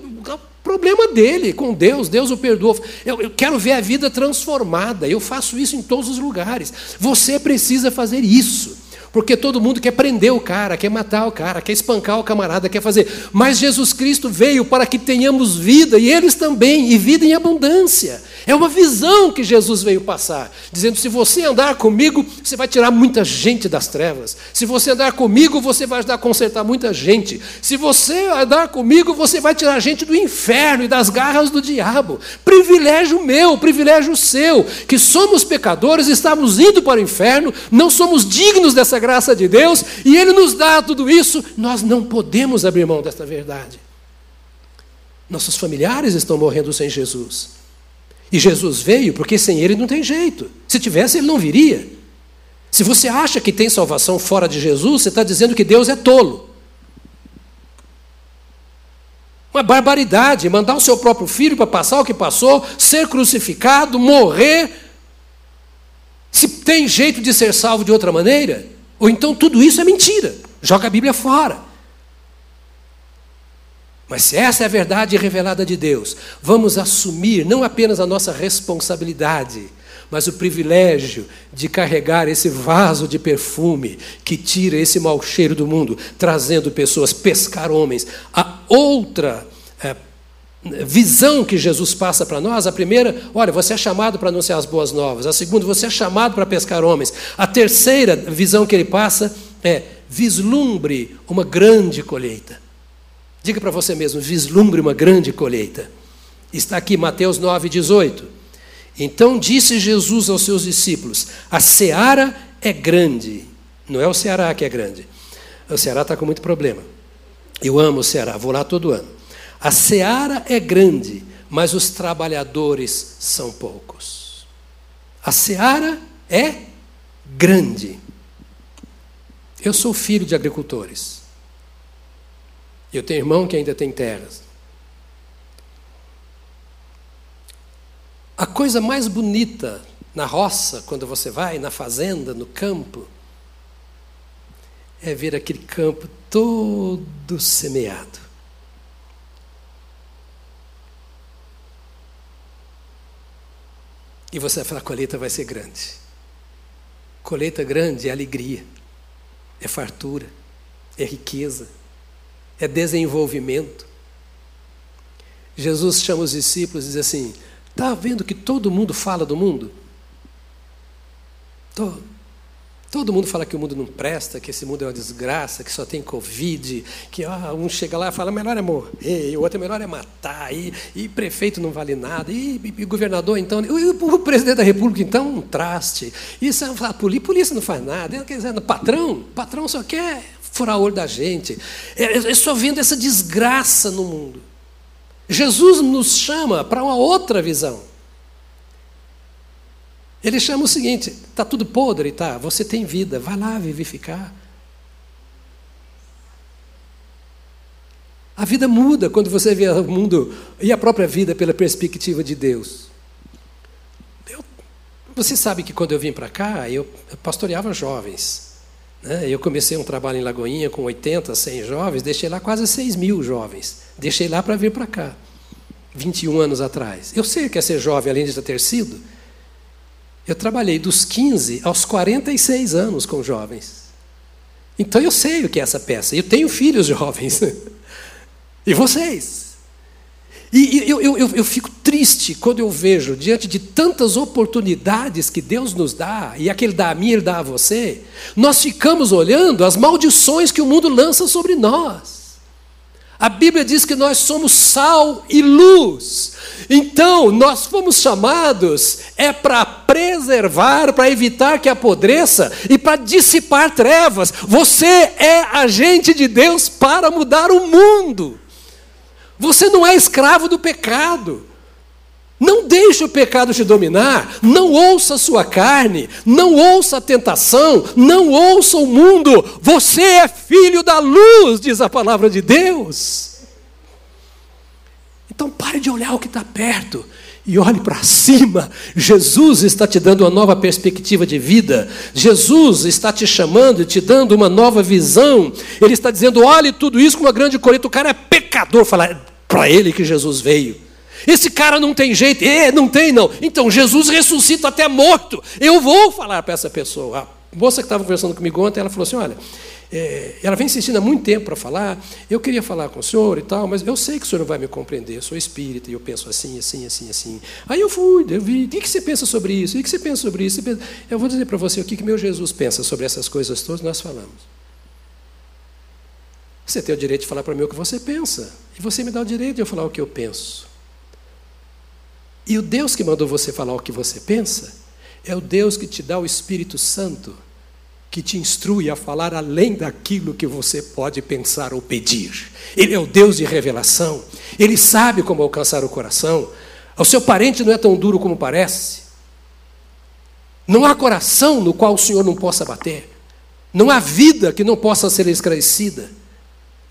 problema dele com Deus, Deus o perdoa. Eu, eu quero ver a vida transformada, eu faço isso em todos os lugares. Você precisa fazer isso. Porque todo mundo quer prender o cara, quer matar o cara, quer espancar o camarada, quer fazer. Mas Jesus Cristo veio para que tenhamos vida, e eles também, e vida em abundância. É uma visão que Jesus veio passar, dizendo: se você andar comigo, você vai tirar muita gente das trevas. Se você andar comigo, você vai ajudar a consertar muita gente. Se você andar comigo, você vai tirar gente do inferno e das garras do diabo. Privilégio meu, privilégio seu, que somos pecadores, estamos indo para o inferno, não somos dignos dessa graça de Deus e Ele nos dá tudo isso, nós não podemos abrir mão desta verdade. Nossos familiares estão morrendo sem Jesus. E Jesus veio porque sem Ele não tem jeito. Se tivesse, Ele não viria. Se você acha que tem salvação fora de Jesus, você está dizendo que Deus é tolo. Uma barbaridade, mandar o seu próprio filho para passar o que passou, ser crucificado, morrer. Se tem jeito de ser salvo de outra maneira, ou então tudo isso é mentira. Joga a Bíblia fora. Mas se essa é a verdade revelada de Deus, vamos assumir não apenas a nossa responsabilidade, mas o privilégio de carregar esse vaso de perfume que tira esse mau cheiro do mundo, trazendo pessoas, pescar homens. A outra é, visão que Jesus passa para nós, a primeira, olha, você é chamado para anunciar as boas novas. A segunda, você é chamado para pescar homens. A terceira visão que ele passa é vislumbre uma grande colheita. Diga para você mesmo, vislumbre uma grande colheita. Está aqui Mateus 9, 18. Então disse Jesus aos seus discípulos: A seara é grande. Não é o Ceará que é grande. O Ceará está com muito problema. Eu amo o Ceará, vou lá todo ano. A seara é grande, mas os trabalhadores são poucos. A seara é grande. Eu sou filho de agricultores. Eu tenho irmão que ainda tem terras. A coisa mais bonita na roça, quando você vai, na fazenda, no campo, é ver aquele campo todo semeado. E você vai falar, a colheita vai ser grande. Colheita grande é alegria, é fartura, é riqueza, é desenvolvimento. Jesus chama os discípulos e diz assim: Está vendo que todo mundo fala do mundo? Todo. Todo mundo fala que o mundo não presta, que esse mundo é uma desgraça, que só tem Covid, que ah, um chega lá e fala, melhor é morrer, e o outro é melhor é matar, e, e prefeito não vale nada, e, e, e governador então, e o, presidente da república então um traste, você fala, polícia, polícia não faz nada, quer dizer, patrão, patrão só quer furar o olho da gente. É, é só vendo essa desgraça no mundo. Jesus nos chama para uma outra visão. Ele chama o seguinte: está tudo podre, tá? Você tem vida, vai lá vivificar. A vida muda quando você vê o mundo e a própria vida pela perspectiva de Deus. Eu, Você sabe que quando eu vim para cá, eu pastoreava jovens. Né? Eu comecei um trabalho em Lagoinha com 80, 100 jovens, deixei lá quase 6 mil jovens. Deixei lá para vir para cá, 21 anos atrás. Eu sei que é ser jovem, além de ter sido. Eu trabalhei dos 15 aos 46 anos com jovens. Então eu sei o que é essa peça. Eu tenho filhos jovens. e vocês? E eu, eu, eu, eu, fico triste quando eu vejo, diante de tantas oportunidades que Deus nos dá, e aquele dá a mim, ele dá a você, nós ficamos olhando as maldições que o mundo lança sobre nós. A Bíblia diz que nós somos sal e luz. Então, nós fomos chamados é para preservar, para evitar que apodreça e para dissipar trevas. Você é agente de Deus para mudar o mundo. Você não é escravo do pecado. Não deixe o pecado te dominar, não ouça a sua carne, não ouça a tentação, não ouça o mundo. Você é filho da luz, diz a palavra de Deus. Então pare de olhar o que está perto e olhe para cima. Jesus está te dando uma nova perspectiva de vida. Jesus está te chamando e te dando uma nova visão. Ele está dizendo: olhe tudo isso com uma grande colheita. O cara é pecador. Falar, para ele que Jesus veio. Esse cara não tem jeito, é, não tem não. Então Jesus ressuscita até morto. Eu vou falar para essa pessoa. A moça que estava conversando comigo ontem, ela falou assim: olha, é, ela vem insistindo há muito tempo para falar. Eu queria falar com o senhor e tal, mas eu sei que o senhor não vai me compreender. Eu sou espírita e eu penso assim, assim, assim, assim. Aí eu fui, eu vi. O que você pensa sobre isso? O que você pensa sobre isso? Eu vou dizer para você o que meu Jesus pensa sobre essas coisas todas. Nós falamos. Você tem o direito de falar para mim o que você pensa. E você me dá o direito de eu falar o que eu penso. E o Deus que mandou você falar o que você pensa é o Deus que te dá o Espírito Santo, que te instrui a falar além daquilo que você pode pensar ou pedir. Ele é o Deus de revelação. Ele sabe como alcançar o coração. O seu parente não é tão duro como parece. Não há coração no qual o Senhor não possa bater. Não há vida que não possa ser esclarecida.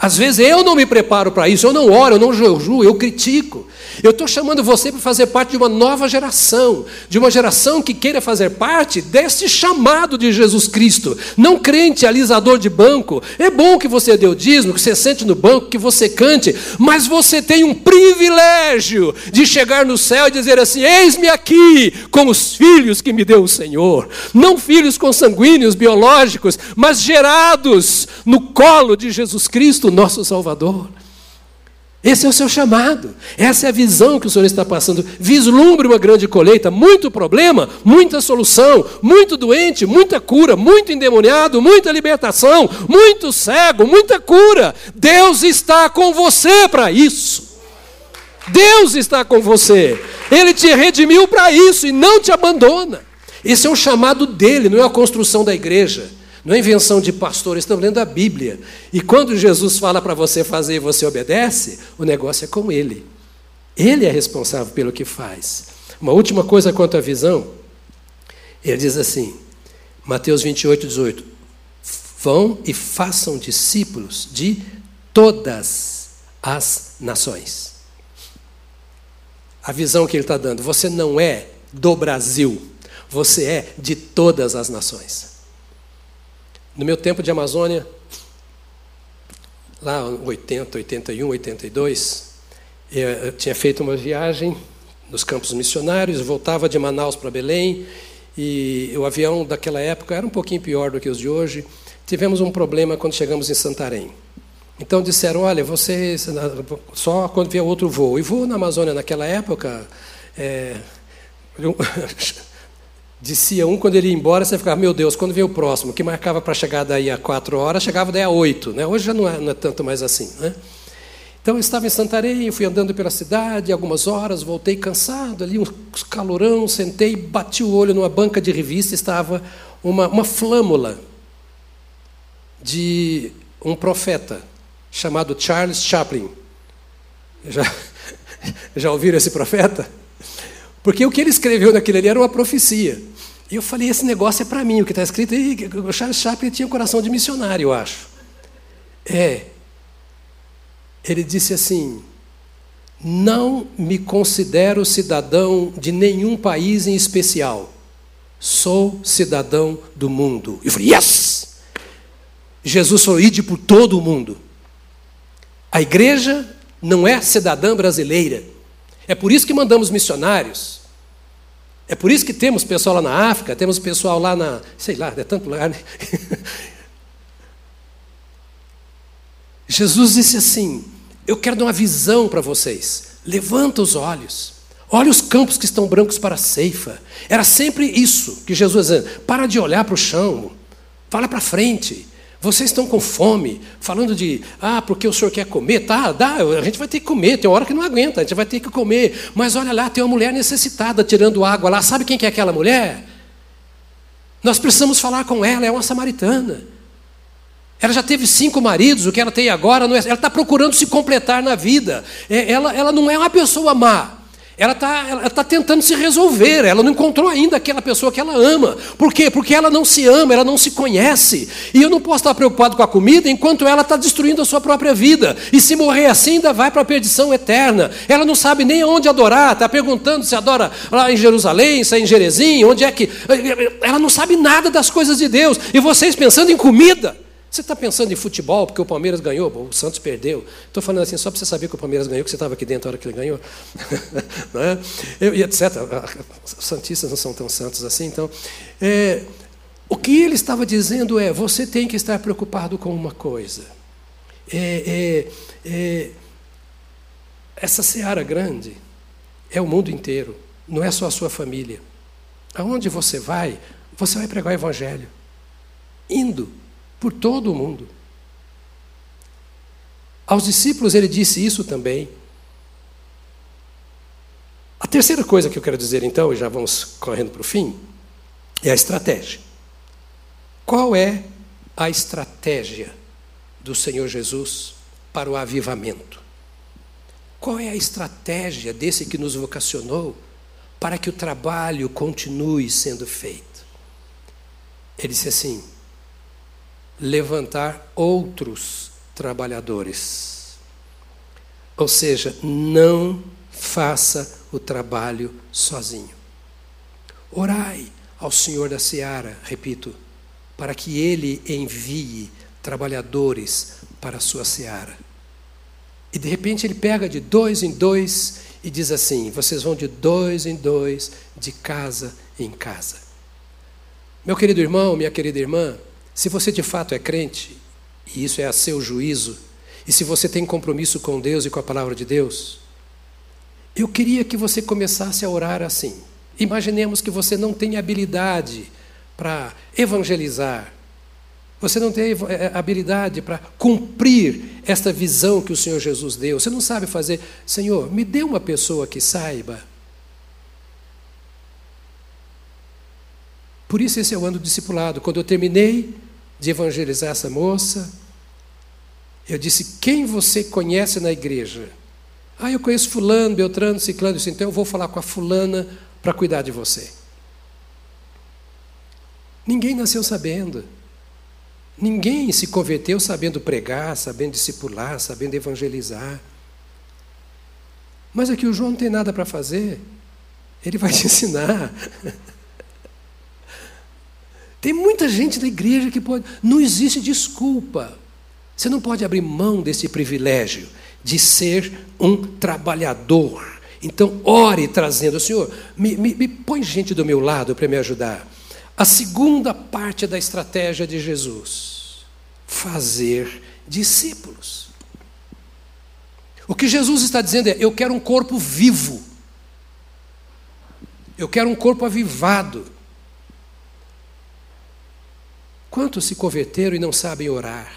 Às vezes eu não me preparo para isso, eu não oro, eu não jejuo, eu critico. Eu estou chamando você para fazer parte de uma nova geração, de uma geração que queira fazer parte deste chamado de Jesus Cristo. Não crente, alisador de banco. É bom que você dê o dízimo, que você sente no banco, que você cante, mas você tem um privilégio de chegar no céu e dizer assim: Eis-me aqui com os filhos que me deu o Senhor. Não filhos consanguíneos, biológicos, mas gerados no colo de Jesus Cristo nosso Salvador. Esse é o seu chamado, essa é a visão que o Senhor está passando. Vislumbre uma grande colheita, muito problema, muita solução, muito doente, muita cura, muito endemoniado, muita libertação, muito cego, muita cura. Deus está com você para isso. Deus está com você. Ele te redimiu para isso e não te abandona. Esse é o chamado dele, não é a construção da igreja. Não é invenção de pastor, estamos lendo a Bíblia. E quando Jesus fala para você fazer e você obedece, o negócio é com ele. Ele é responsável pelo que faz. Uma última coisa quanto à visão, ele diz assim, Mateus 28, 18: Vão e façam discípulos de todas as nações. A visão que ele está dando, você não é do Brasil, você é de todas as nações. No meu tempo de Amazônia, lá 80, 81, 82, eu tinha feito uma viagem nos campos missionários, voltava de Manaus para Belém, e o avião daquela época era um pouquinho pior do que os de hoje. Tivemos um problema quando chegamos em Santarém. Então disseram, olha, você só quando vier outro voo. E voo na Amazônia naquela época, é, Dizia um, quando ele ia embora, você ficava, meu Deus, quando vem o próximo? Que marcava para chegar daí a quatro horas, chegava daí a oito. Né? Hoje já não é, não é tanto mais assim. Né? Então eu estava em Santarém, fui andando pela cidade algumas horas, voltei cansado, ali um calorão, sentei, bati o olho numa banca de revista, estava uma, uma flâmula de um profeta chamado Charles Chaplin. Já, já ouviram esse profeta? Porque o que ele escreveu naquilo ali era uma profecia. E eu falei, esse negócio é para mim, o que está escrito. E o Charles Chaplin tinha coração de missionário, eu acho. É. Ele disse assim: Não me considero cidadão de nenhum país em especial. Sou cidadão do mundo. Eu falei: Yes! Jesus falou: ide por todo o mundo. A igreja não é cidadã brasileira. É por isso que mandamos missionários. É por isso que temos pessoal lá na África, temos pessoal lá na. sei lá, é tanto lugar, né? Jesus disse assim: Eu quero dar uma visão para vocês. Levanta os olhos. Olha os campos que estão brancos para a ceifa. Era sempre isso que Jesus dizia: para de olhar para o chão, fala para frente. Vocês estão com fome, falando de, ah, porque o senhor quer comer? Tá, dá, a gente vai ter que comer, tem hora que não aguenta, a gente vai ter que comer. Mas olha lá, tem uma mulher necessitada tirando água lá. Sabe quem que é aquela mulher? Nós precisamos falar com ela, é uma samaritana. Ela já teve cinco maridos, o que ela tem agora, não é, ela está procurando se completar na vida. É, ela, ela não é uma pessoa má. Ela está ela tá tentando se resolver, ela não encontrou ainda aquela pessoa que ela ama. Por quê? Porque ela não se ama, ela não se conhece. E eu não posso estar preocupado com a comida enquanto ela está destruindo a sua própria vida. E se morrer assim, ainda vai para a perdição eterna. Ela não sabe nem onde adorar, está perguntando se adora lá em Jerusalém, se é em Jerezim, onde é que. Ela não sabe nada das coisas de Deus. E vocês pensando em comida. Você está pensando em futebol porque o Palmeiras ganhou, o Santos perdeu. Estou falando assim só para você saber que o Palmeiras ganhou, que você estava aqui dentro na hora que ele ganhou. não é? Eu, e etc. Os Santistas não são tão santos assim. Então, é, o que ele estava dizendo é: você tem que estar preocupado com uma coisa. É, é, é essa seara grande é o mundo inteiro, não é só a sua família. Aonde você vai, você vai pregar o Evangelho. Indo por todo o mundo. Aos discípulos ele disse isso também. A terceira coisa que eu quero dizer então, e já vamos correndo para o fim, é a estratégia. Qual é a estratégia do Senhor Jesus para o avivamento? Qual é a estratégia desse que nos vocacionou para que o trabalho continue sendo feito? Ele disse assim: levantar outros trabalhadores. Ou seja, não faça o trabalho sozinho. Orai ao Senhor da seara, repito, para que ele envie trabalhadores para a sua seara. E de repente ele pega de dois em dois e diz assim: vocês vão de dois em dois, de casa em casa. Meu querido irmão, minha querida irmã, se você de fato é crente, e isso é a seu juízo, e se você tem compromisso com Deus e com a palavra de Deus, eu queria que você começasse a orar assim. Imaginemos que você não tem habilidade para evangelizar, você não tem eh, habilidade para cumprir esta visão que o Senhor Jesus deu, você não sabe fazer, Senhor, me dê uma pessoa que saiba Por isso esse é o ano do discipulado. Quando eu terminei de evangelizar essa moça, eu disse: Quem você conhece na igreja? Ah, eu conheço Fulano, Beltrano, Ciclano. disse, então eu vou falar com a Fulana para cuidar de você. Ninguém nasceu sabendo. Ninguém se converteu sabendo pregar, sabendo discipular, sabendo evangelizar. Mas aqui o João não tem nada para fazer. Ele vai te ensinar. Tem muita gente na igreja que pode. Não existe desculpa. Você não pode abrir mão desse privilégio de ser um trabalhador. Então, ore trazendo, Senhor, me, me, me põe gente do meu lado para me ajudar. A segunda parte da estratégia de Jesus: fazer discípulos. O que Jesus está dizendo é: eu quero um corpo vivo, eu quero um corpo avivado. Quantos se converteram e não sabem orar?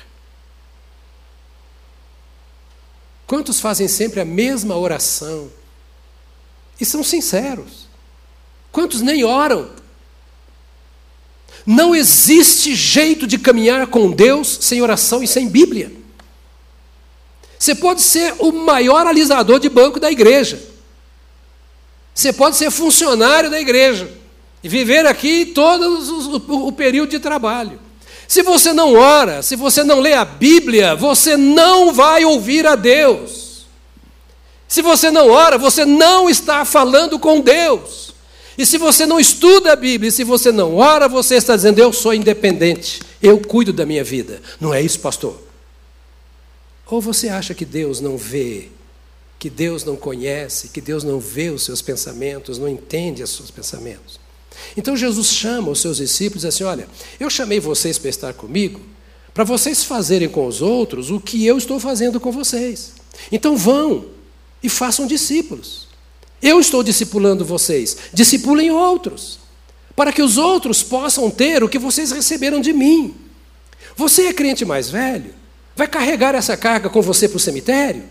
Quantos fazem sempre a mesma oração e são sinceros? Quantos nem oram? Não existe jeito de caminhar com Deus sem oração e sem Bíblia. Você pode ser o maior alisador de banco da igreja. Você pode ser funcionário da igreja e viver aqui todo o, período de trabalho. Se você não ora, se você não lê a Bíblia, você não vai ouvir a Deus. Se você não ora, você não está falando com Deus. E se você não estuda a Bíblia, e se você não ora, você está dizendo: Eu sou independente, eu cuido da minha vida. Não é isso, pastor? Ou você acha que Deus não vê, que Deus não conhece, que Deus não vê os seus pensamentos, não entende os seus pensamentos? Então Jesus chama os seus discípulos e diz assim: Olha, eu chamei vocês para estar comigo, para vocês fazerem com os outros o que eu estou fazendo com vocês. Então vão e façam discípulos. Eu estou discipulando vocês, discipulem outros, para que os outros possam ter o que vocês receberam de mim. Você é crente mais velho? Vai carregar essa carga com você para o cemitério?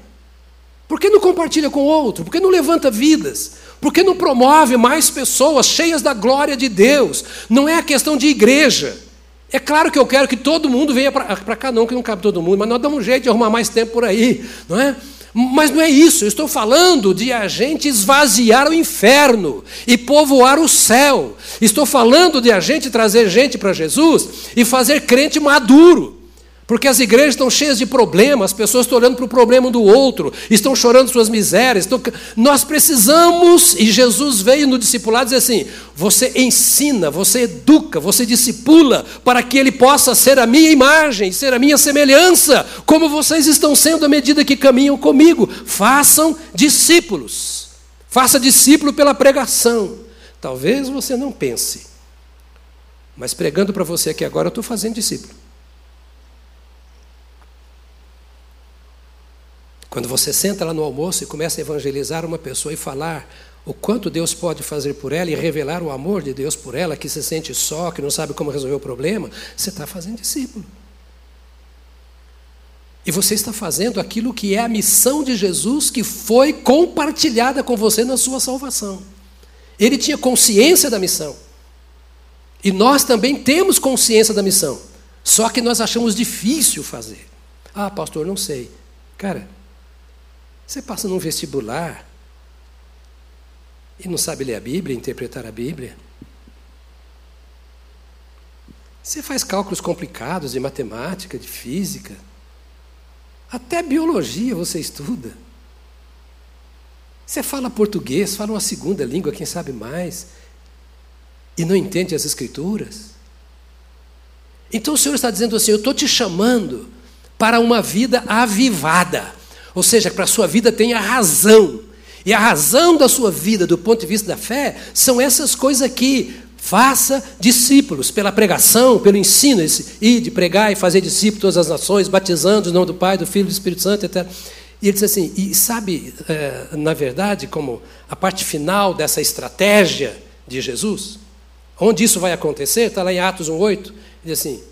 Por que não compartilha com outro? Por que não levanta vidas? Por que não promove mais pessoas cheias da glória de Deus? Não é a questão de igreja. É claro que eu quero que todo mundo venha para cá, não, que não cabe todo mundo, mas nós damos um jeito de arrumar mais tempo por aí, não é? Mas não é isso, eu estou falando de a gente esvaziar o inferno e povoar o céu. Estou falando de a gente trazer gente para Jesus e fazer crente maduro. Porque as igrejas estão cheias de problemas, as pessoas estão olhando para o problema do outro, estão chorando suas misérias. Estão... Nós precisamos, e Jesus veio no discipulado dizer assim: você ensina, você educa, você discipula, para que ele possa ser a minha imagem, ser a minha semelhança, como vocês estão sendo à medida que caminham comigo. Façam discípulos, faça discípulo pela pregação. Talvez você não pense, mas pregando para você aqui agora, eu estou fazendo discípulo. Quando você senta lá no almoço e começa a evangelizar uma pessoa e falar o quanto Deus pode fazer por ela e revelar o amor de Deus por ela, que se sente só, que não sabe como resolver o problema, você está fazendo discípulo. E você está fazendo aquilo que é a missão de Jesus que foi compartilhada com você na sua salvação. Ele tinha consciência da missão. E nós também temos consciência da missão. Só que nós achamos difícil fazer. Ah, pastor, não sei. Cara, você passa num vestibular e não sabe ler a Bíblia, interpretar a Bíblia. Você faz cálculos complicados de matemática, de física. Até biologia você estuda. Você fala português, fala uma segunda língua, quem sabe mais, e não entende as Escrituras. Então o Senhor está dizendo assim: Eu estou te chamando para uma vida avivada. Ou seja, para a sua vida tenha razão. E a razão da sua vida, do ponto de vista da fé, são essas coisas aqui. Faça discípulos pela pregação, pelo ensino, esse, ir de pregar e fazer discípulos todas as nações, batizando o nome do Pai, do Filho e do Espírito Santo, etc. E ele diz assim, e sabe, é, na verdade, como a parte final dessa estratégia de Jesus, onde isso vai acontecer, está lá em Atos 1,8, ele diz assim,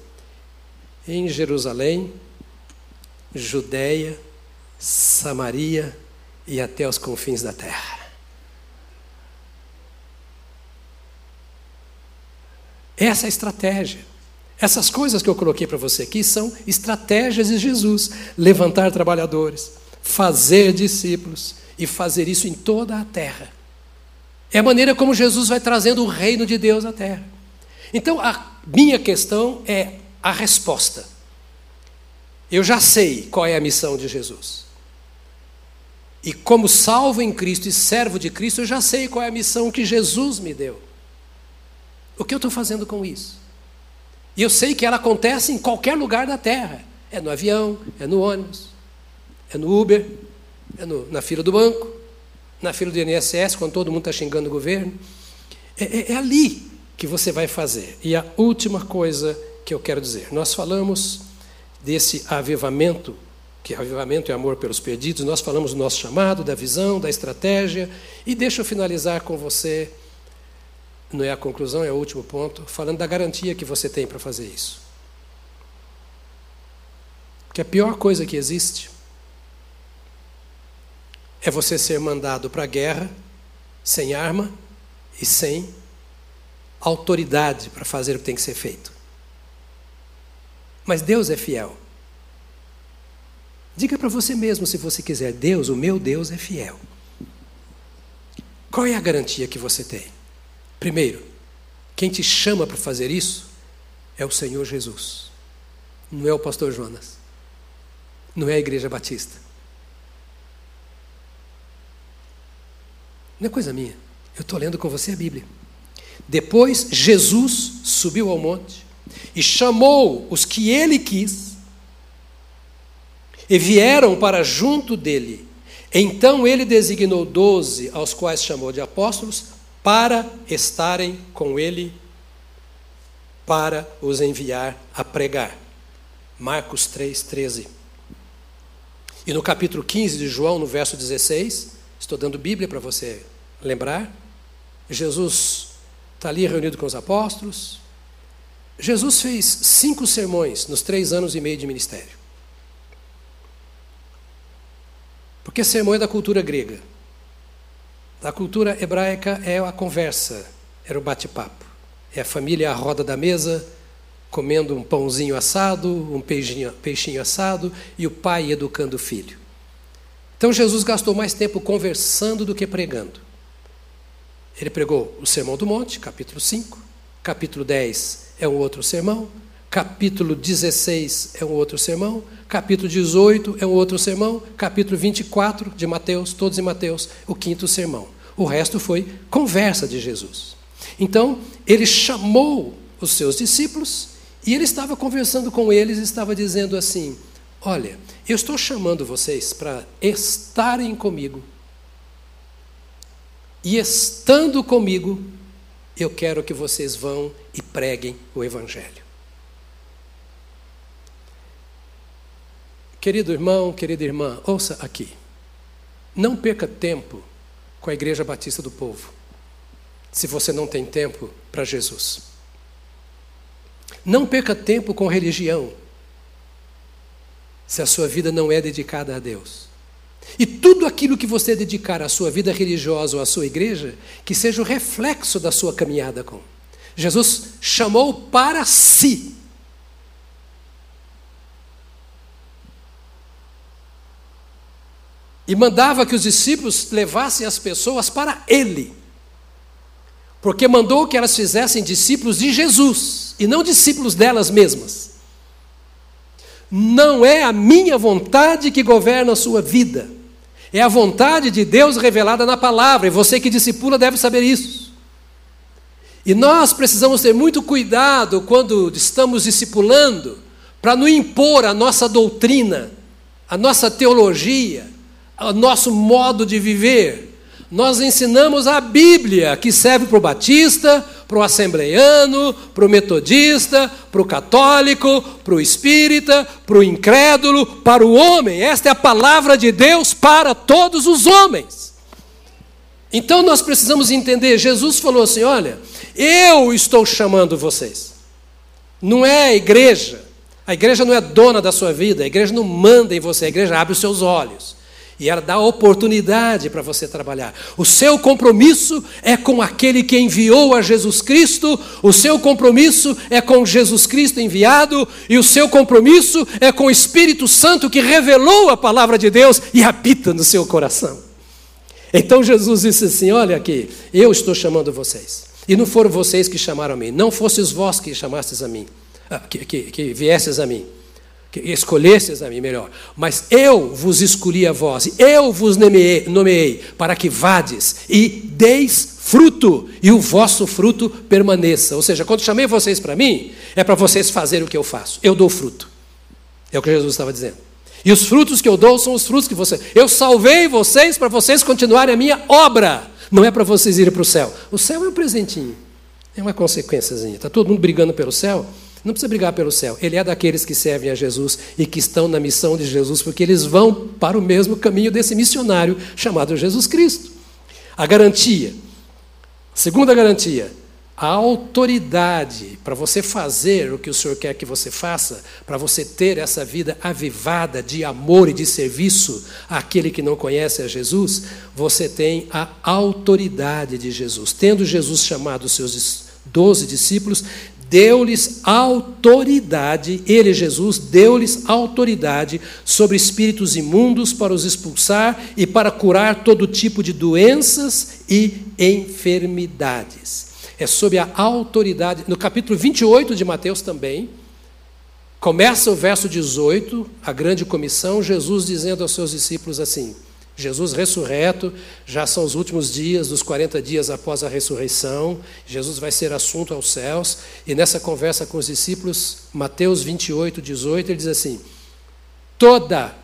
em Jerusalém, Judéia, Samaria e até os confins da terra. Essa é a estratégia. Essas coisas que eu coloquei para você aqui são estratégias de Jesus: levantar trabalhadores, fazer discípulos e fazer isso em toda a terra. É a maneira como Jesus vai trazendo o reino de Deus à terra. Então, a minha questão é a resposta. Eu já sei qual é a missão de Jesus. E como salvo em Cristo e servo de Cristo, eu já sei qual é a missão que Jesus me deu. O que eu estou fazendo com isso? E eu sei que ela acontece em qualquer lugar da terra. É no avião, é no ônibus, é no Uber, é no, na fila do banco, na fila do INSS, quando todo mundo está xingando o governo. É, é, é ali que você vai fazer. E a última coisa que eu quero dizer: nós falamos desse avivamento que avivamento e amor pelos perdidos, nós falamos do nosso chamado, da visão, da estratégia, e deixa eu finalizar com você, não é a conclusão, é o último ponto, falando da garantia que você tem para fazer isso. Porque a pior coisa que existe é você ser mandado para a guerra sem arma e sem autoridade para fazer o que tem que ser feito. Mas Deus é fiel. Diga para você mesmo, se você quiser: Deus, o meu Deus é fiel. Qual é a garantia que você tem? Primeiro, quem te chama para fazer isso é o Senhor Jesus, não é o pastor Jonas, não é a Igreja Batista. Não é coisa minha, eu estou lendo com você a Bíblia. Depois Jesus subiu ao monte e chamou os que ele quis e vieram para junto dele. Então ele designou doze, aos quais chamou de apóstolos, para estarem com ele, para os enviar a pregar. Marcos 3, 13. E no capítulo 15 de João, no verso 16, estou dando Bíblia para você lembrar, Jesus está ali reunido com os apóstolos. Jesus fez cinco sermões nos três anos e meio de ministério. Porque sermão é da cultura grega. Da cultura hebraica é a conversa, era o bate-papo. É a família à roda da mesa, comendo um pãozinho assado, um peixinho, peixinho assado e o pai educando o filho. Então Jesus gastou mais tempo conversando do que pregando. Ele pregou o Sermão do Monte, capítulo 5, capítulo 10 é um outro sermão, capítulo 16 é um outro sermão, capítulo 18 é um outro sermão, capítulo 24 de Mateus, todos em Mateus, o quinto sermão. O resto foi conversa de Jesus. Então, ele chamou os seus discípulos e ele estava conversando com eles e estava dizendo assim: Olha, eu estou chamando vocês para estarem comigo. E estando comigo, eu quero que vocês vão e preguem o Evangelho. Querido irmão, querida irmã, ouça aqui. Não perca tempo com a Igreja Batista do Povo, se você não tem tempo para Jesus. Não perca tempo com religião, se a sua vida não é dedicada a Deus. E tudo aquilo que você dedicar à sua vida religiosa ou à sua igreja, que seja o reflexo da sua caminhada com. Jesus chamou para si e mandava que os discípulos levassem as pessoas para ele. Porque mandou que elas fizessem discípulos de Jesus e não discípulos delas mesmas. Não é a minha vontade que governa a sua vida, é a vontade de Deus revelada na palavra, e você que discipula deve saber isso. E nós precisamos ter muito cuidado quando estamos discipulando, para não impor a nossa doutrina, a nossa teologia, o nosso modo de viver. Nós ensinamos a Bíblia, que serve para o batista, para o assembleiano, para o metodista, para o católico, para o espírita, para o incrédulo, para o homem. Esta é a palavra de Deus para todos os homens. Então nós precisamos entender: Jesus falou assim: olha, eu estou chamando vocês, não é a igreja. A igreja não é dona da sua vida, a igreja não manda em você, a igreja abre os seus olhos. E ela dá oportunidade para você trabalhar. O seu compromisso é com aquele que enviou a Jesus Cristo, o seu compromisso é com Jesus Cristo enviado, e o seu compromisso é com o Espírito Santo que revelou a palavra de Deus e habita no seu coração. Então Jesus disse assim: Olha aqui, eu estou chamando vocês. E não foram vocês que chamaram a mim, não fosses vós que chamastes a mim, ah, que, que, que viesses a mim que escolhestes a mim melhor, mas eu vos escolhi a vós, eu vos nomeei, nomeei para que vades e deis fruto, e o vosso fruto permaneça. Ou seja, quando chamei vocês para mim, é para vocês fazerem o que eu faço. Eu dou fruto. É o que Jesus estava dizendo. E os frutos que eu dou são os frutos que você. Eu salvei vocês para vocês continuarem a minha obra. Não é para vocês irem para o céu. O céu é um presentinho. É uma consequênciazinha. Está todo mundo brigando pelo céu. Não precisa brigar pelo céu. Ele é daqueles que servem a Jesus e que estão na missão de Jesus, porque eles vão para o mesmo caminho desse missionário chamado Jesus Cristo. A garantia. Segunda garantia, a autoridade para você fazer o que o Senhor quer que você faça, para você ter essa vida avivada de amor e de serviço àquele que não conhece a Jesus, você tem a autoridade de Jesus. Tendo Jesus chamado os seus doze discípulos, deu-lhes autoridade, ele, Jesus, deu-lhes autoridade sobre espíritos imundos para os expulsar e para curar todo tipo de doenças e enfermidades. É sob a autoridade. No capítulo 28 de Mateus também, começa o verso 18, a grande comissão, Jesus dizendo aos seus discípulos assim: Jesus ressurreto, já são os últimos dias, dos 40 dias após a ressurreição. Jesus vai ser assunto aos céus. E nessa conversa com os discípulos, Mateus 28, 18, ele diz assim: Toda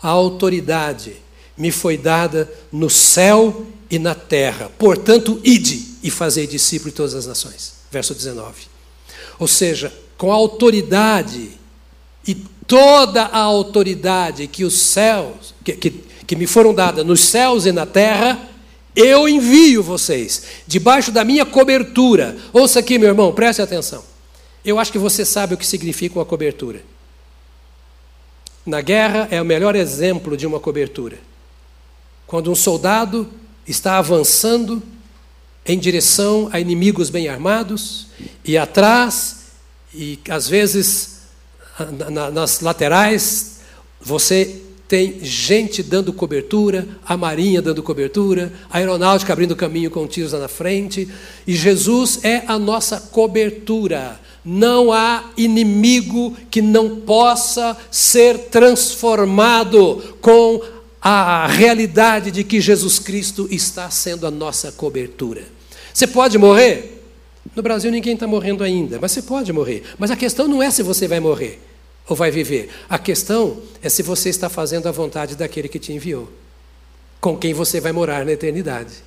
a autoridade me foi dada no céu e na terra. Portanto, ide e fazei discípulo de todas as nações. Verso 19. Ou seja, com a autoridade e toda a autoridade que os céus, que, que, que me foram dadas nos céus e na terra, eu envio vocês, debaixo da minha cobertura. Ouça aqui, meu irmão, preste atenção. Eu acho que você sabe o que significa uma cobertura. Na guerra é o melhor exemplo de uma cobertura. Quando um soldado está avançando em direção a inimigos bem armados, e atrás, e às vezes nas laterais, você tem gente dando cobertura, a marinha dando cobertura, a aeronáutica abrindo caminho com tiros lá na frente, e Jesus é a nossa cobertura. Não há inimigo que não possa ser transformado com a realidade de que Jesus Cristo está sendo a nossa cobertura. Você pode morrer? No Brasil ninguém está morrendo ainda, mas você pode morrer. Mas a questão não é se você vai morrer ou vai viver. A questão é se você está fazendo a vontade daquele que te enviou, com quem você vai morar na eternidade.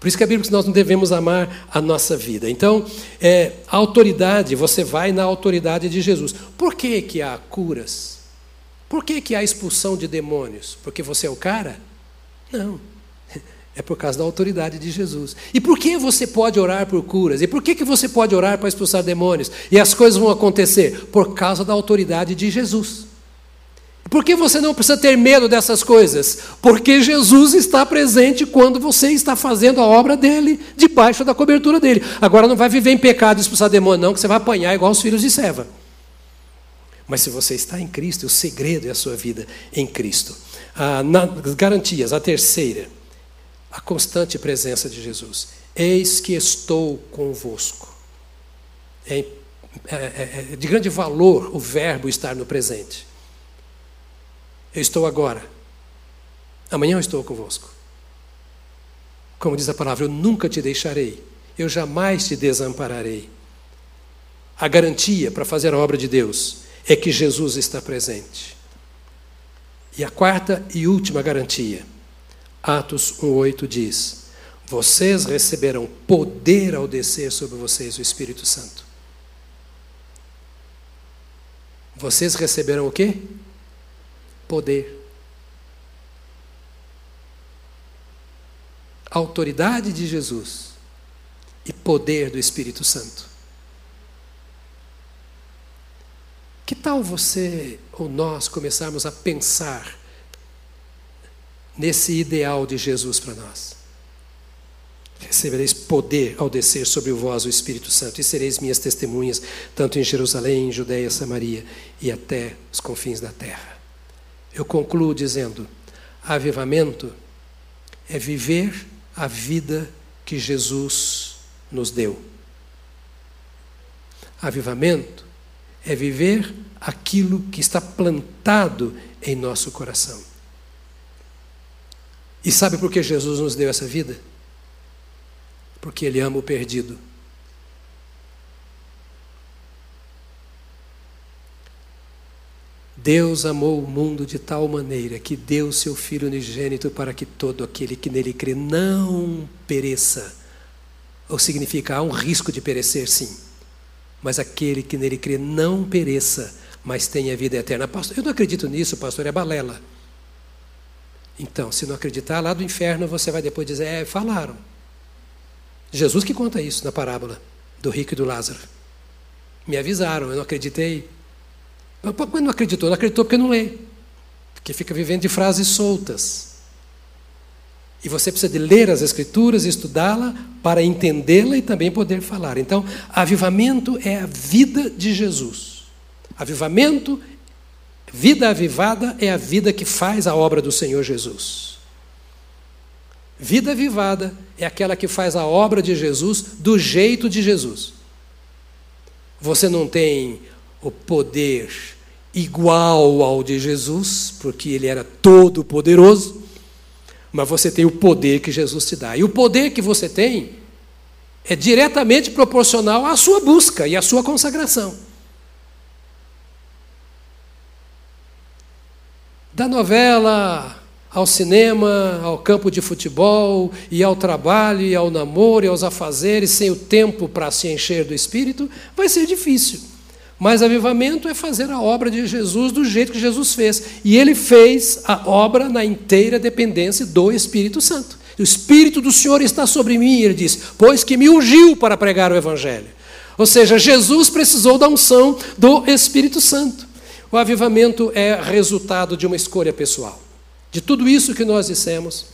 Por isso que a Bíblia diz que nós não devemos amar a nossa vida. Então, é, a autoridade, você vai na autoridade de Jesus. Por que, que há curas? Por que, que há expulsão de demônios? Porque você é o cara? Não. É por causa da autoridade de Jesus. E por que você pode orar por curas? E por que, que você pode orar para expulsar demônios? E as coisas vão acontecer? Por causa da autoridade de Jesus. Por que você não precisa ter medo dessas coisas? Porque Jesus está presente quando você está fazendo a obra dele, debaixo da cobertura dele. Agora não vai viver em pecado e expulsar demônio, não, que você vai apanhar igual os filhos de Seva. Mas se você está em Cristo, o segredo é a sua vida em Cristo. Ah, nas garantias, a terceira a constante presença de Jesus. Eis que estou convosco. É, é, é, é de grande valor o verbo estar no presente. Eu estou agora. Amanhã eu estou convosco. Como diz a palavra, eu nunca te deixarei. Eu jamais te desampararei. A garantia para fazer a obra de Deus é que Jesus está presente. E a quarta e última garantia Atos 1,8 diz: Vocês receberão poder ao descer sobre vocês o Espírito Santo. Vocês receberão o quê? Poder. Autoridade de Jesus e poder do Espírito Santo. Que tal você ou nós começarmos a pensar nesse ideal de Jesus para nós. Recebereis poder ao descer sobre vós o Espírito Santo, e sereis minhas testemunhas, tanto em Jerusalém, em Judéia, Samaria e até os confins da terra. Eu concluo dizendo: avivamento é viver a vida que Jesus nos deu. Avivamento é viver aquilo que está plantado em nosso coração. E sabe por que Jesus nos deu essa vida? Porque Ele ama o perdido. Deus amou o mundo de tal maneira que deu seu Filho unigênito para que todo aquele que nele crê não pereça. Ou significa, há um risco de perecer, sim. Mas aquele que nele crê não pereça, mas tenha vida eterna. Pastor, eu não acredito nisso, pastor, é balela. Então, se não acreditar, lá do inferno você vai depois dizer: é, falaram. Jesus que conta isso na parábola do rico e do Lázaro. Me avisaram, eu não acreditei. Mas não acreditou? Não acreditou porque não lê. Porque fica vivendo de frases soltas. E você precisa de ler as Escrituras, estudá-la, para entendê-la e também poder falar. Então, avivamento é a vida de Jesus. Avivamento Vida avivada é a vida que faz a obra do Senhor Jesus. Vida avivada é aquela que faz a obra de Jesus do jeito de Jesus. Você não tem o poder igual ao de Jesus, porque ele era todo poderoso, mas você tem o poder que Jesus te dá. E o poder que você tem é diretamente proporcional à sua busca e à sua consagração. Da novela ao cinema, ao campo de futebol, e ao trabalho, e ao namoro, e aos afazeres, sem o tempo para se encher do Espírito, vai ser difícil. Mas avivamento é fazer a obra de Jesus do jeito que Jesus fez. E ele fez a obra na inteira dependência do Espírito Santo. O Espírito do Senhor está sobre mim, ele diz, pois que me ungiu para pregar o Evangelho. Ou seja, Jesus precisou da unção do Espírito Santo. O avivamento é resultado de uma escolha pessoal. De tudo isso que nós dissemos,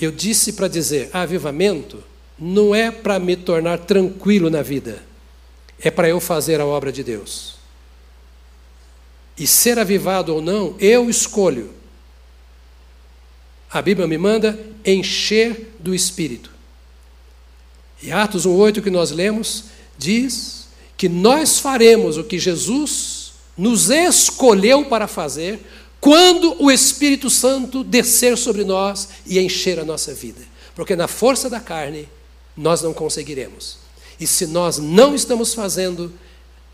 eu disse para dizer: avivamento não é para me tornar tranquilo na vida, é para eu fazer a obra de Deus. E ser avivado ou não, eu escolho. A Bíblia me manda encher do Espírito. E Atos 1,8 que nós lemos diz que nós faremos o que Jesus nos escolheu para fazer quando o Espírito Santo descer sobre nós e encher a nossa vida. Porque na força da carne nós não conseguiremos. E se nós não estamos fazendo,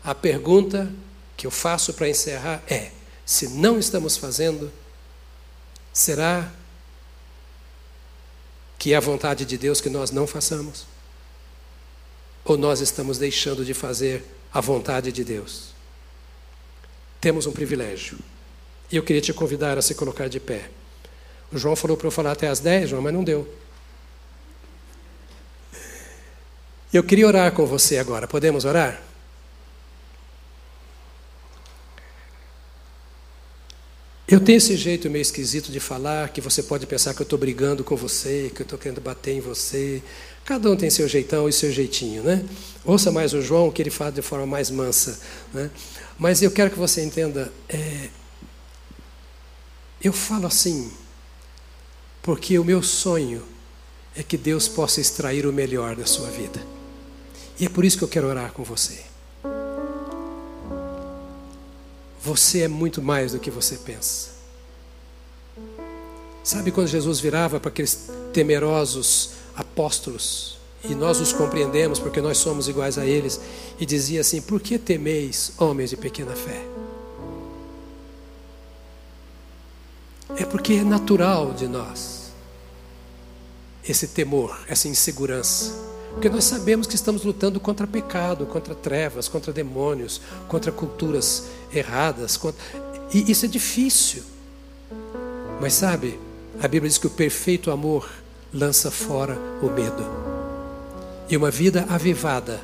a pergunta que eu faço para encerrar é: se não estamos fazendo, será que é a vontade de Deus que nós não façamos? Ou nós estamos deixando de fazer a vontade de Deus? Temos um privilégio. E eu queria te convidar a se colocar de pé. O João falou para eu falar até as 10, João, mas não deu. Eu queria orar com você agora. Podemos orar? Eu tenho esse jeito meio esquisito de falar, que você pode pensar que eu estou brigando com você, que eu estou querendo bater em você. Cada um tem seu jeitão e seu jeitinho, né? Ouça mais o João, que ele fala de forma mais mansa. Né? Mas eu quero que você entenda, é, eu falo assim, porque o meu sonho é que Deus possa extrair o melhor da sua vida. E é por isso que eu quero orar com você. Você é muito mais do que você pensa. Sabe quando Jesus virava para aqueles temerosos apóstolos, e nós os compreendemos porque nós somos iguais a eles, e dizia assim: Por que temeis, homens de pequena fé? É porque é natural de nós esse temor, essa insegurança. Porque nós sabemos que estamos lutando contra pecado, contra trevas, contra demônios, contra culturas erradas. Contra... E isso é difícil. Mas sabe, a Bíblia diz que o perfeito amor lança fora o medo. E uma vida avivada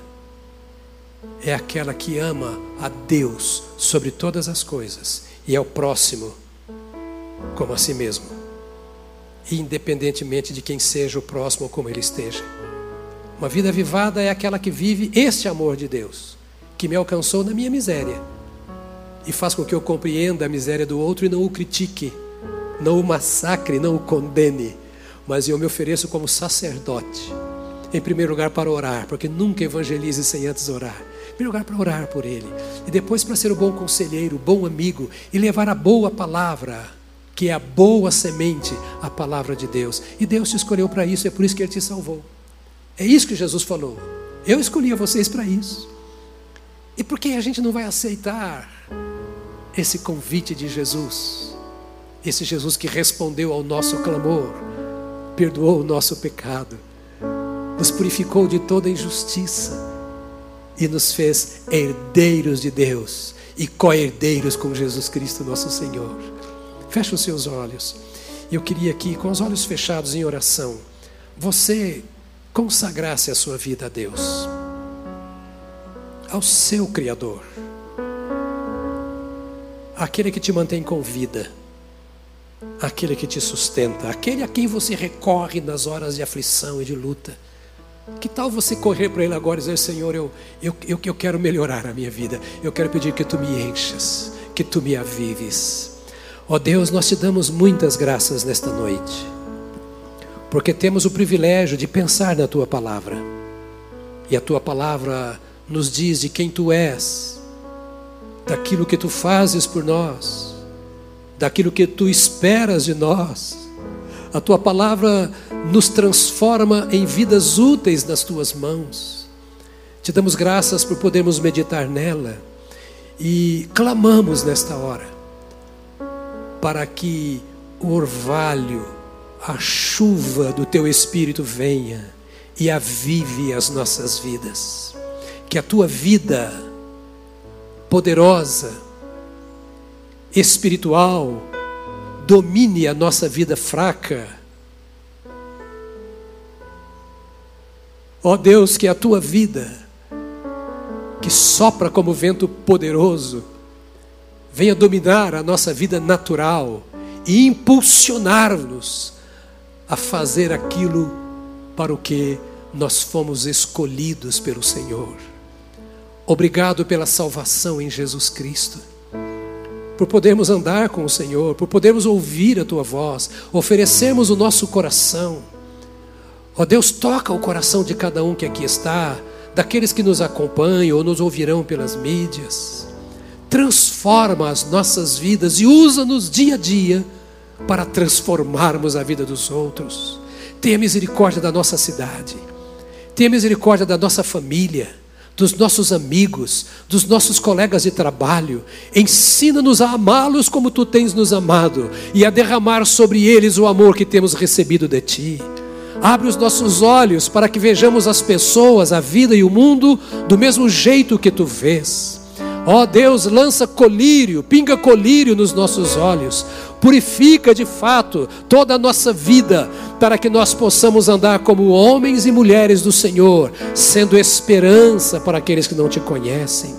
é aquela que ama a Deus sobre todas as coisas e ao próximo como a si mesmo, independentemente de quem seja o próximo ou como ele esteja. Uma vida avivada é aquela que vive este amor de Deus, que me alcançou na minha miséria e faz com que eu compreenda a miséria do outro e não o critique, não o massacre, não o condene, mas eu me ofereço como sacerdote, em primeiro lugar para orar, porque nunca evangelize sem antes orar. Em primeiro lugar para orar por ele, e depois para ser o bom conselheiro, o bom amigo e levar a boa palavra que é a boa semente, a palavra de Deus. E Deus te escolheu para isso, é por isso que Ele te salvou. É isso que Jesus falou. Eu escolhi vocês para isso. E por que a gente não vai aceitar esse convite de Jesus? Esse Jesus que respondeu ao nosso clamor, perdoou o nosso pecado, nos purificou de toda injustiça e nos fez herdeiros de Deus e co-herdeiros com Jesus Cristo, nosso Senhor. Feche os seus olhos. Eu queria aqui, com os olhos fechados em oração, você consagrasse a sua vida a Deus, ao seu Criador, aquele que te mantém com vida, aquele que te sustenta, aquele a quem você recorre nas horas de aflição e de luta. Que tal você correr para Ele agora e dizer: Senhor, eu, eu, eu, quero melhorar a minha vida, eu quero pedir que tu me enchas, que tu me avives. Ó oh Deus, nós te damos muitas graças nesta noite, porque temos o privilégio de pensar na tua palavra, e a tua palavra nos diz de quem tu és, daquilo que tu fazes por nós, daquilo que tu esperas de nós. A tua palavra nos transforma em vidas úteis nas tuas mãos. Te damos graças por podermos meditar nela e clamamos nesta hora para que o orvalho, a chuva do teu espírito venha e avive as nossas vidas. Que a tua vida poderosa, espiritual, domine a nossa vida fraca. Ó oh Deus, que a tua vida, que sopra como vento poderoso, venha dominar a nossa vida natural e impulsionar-nos a fazer aquilo para o que nós fomos escolhidos pelo Senhor. Obrigado pela salvação em Jesus Cristo, por podermos andar com o Senhor, por podermos ouvir a tua voz, oferecermos o nosso coração. Ó Deus, toca o coração de cada um que aqui está, daqueles que nos acompanham ou nos ouvirão pelas mídias. Transforma as nossas vidas e usa-nos dia a dia para transformarmos a vida dos outros. Tenha misericórdia da nossa cidade, tenha misericórdia da nossa família, dos nossos amigos, dos nossos colegas de trabalho. Ensina-nos a amá-los como tu tens nos amado e a derramar sobre eles o amor que temos recebido de ti. Abre os nossos olhos para que vejamos as pessoas, a vida e o mundo do mesmo jeito que tu vês. Ó Deus, lança colírio, pinga colírio nos nossos olhos, purifica de fato toda a nossa vida, para que nós possamos andar como homens e mulheres do Senhor, sendo esperança para aqueles que não te conhecem.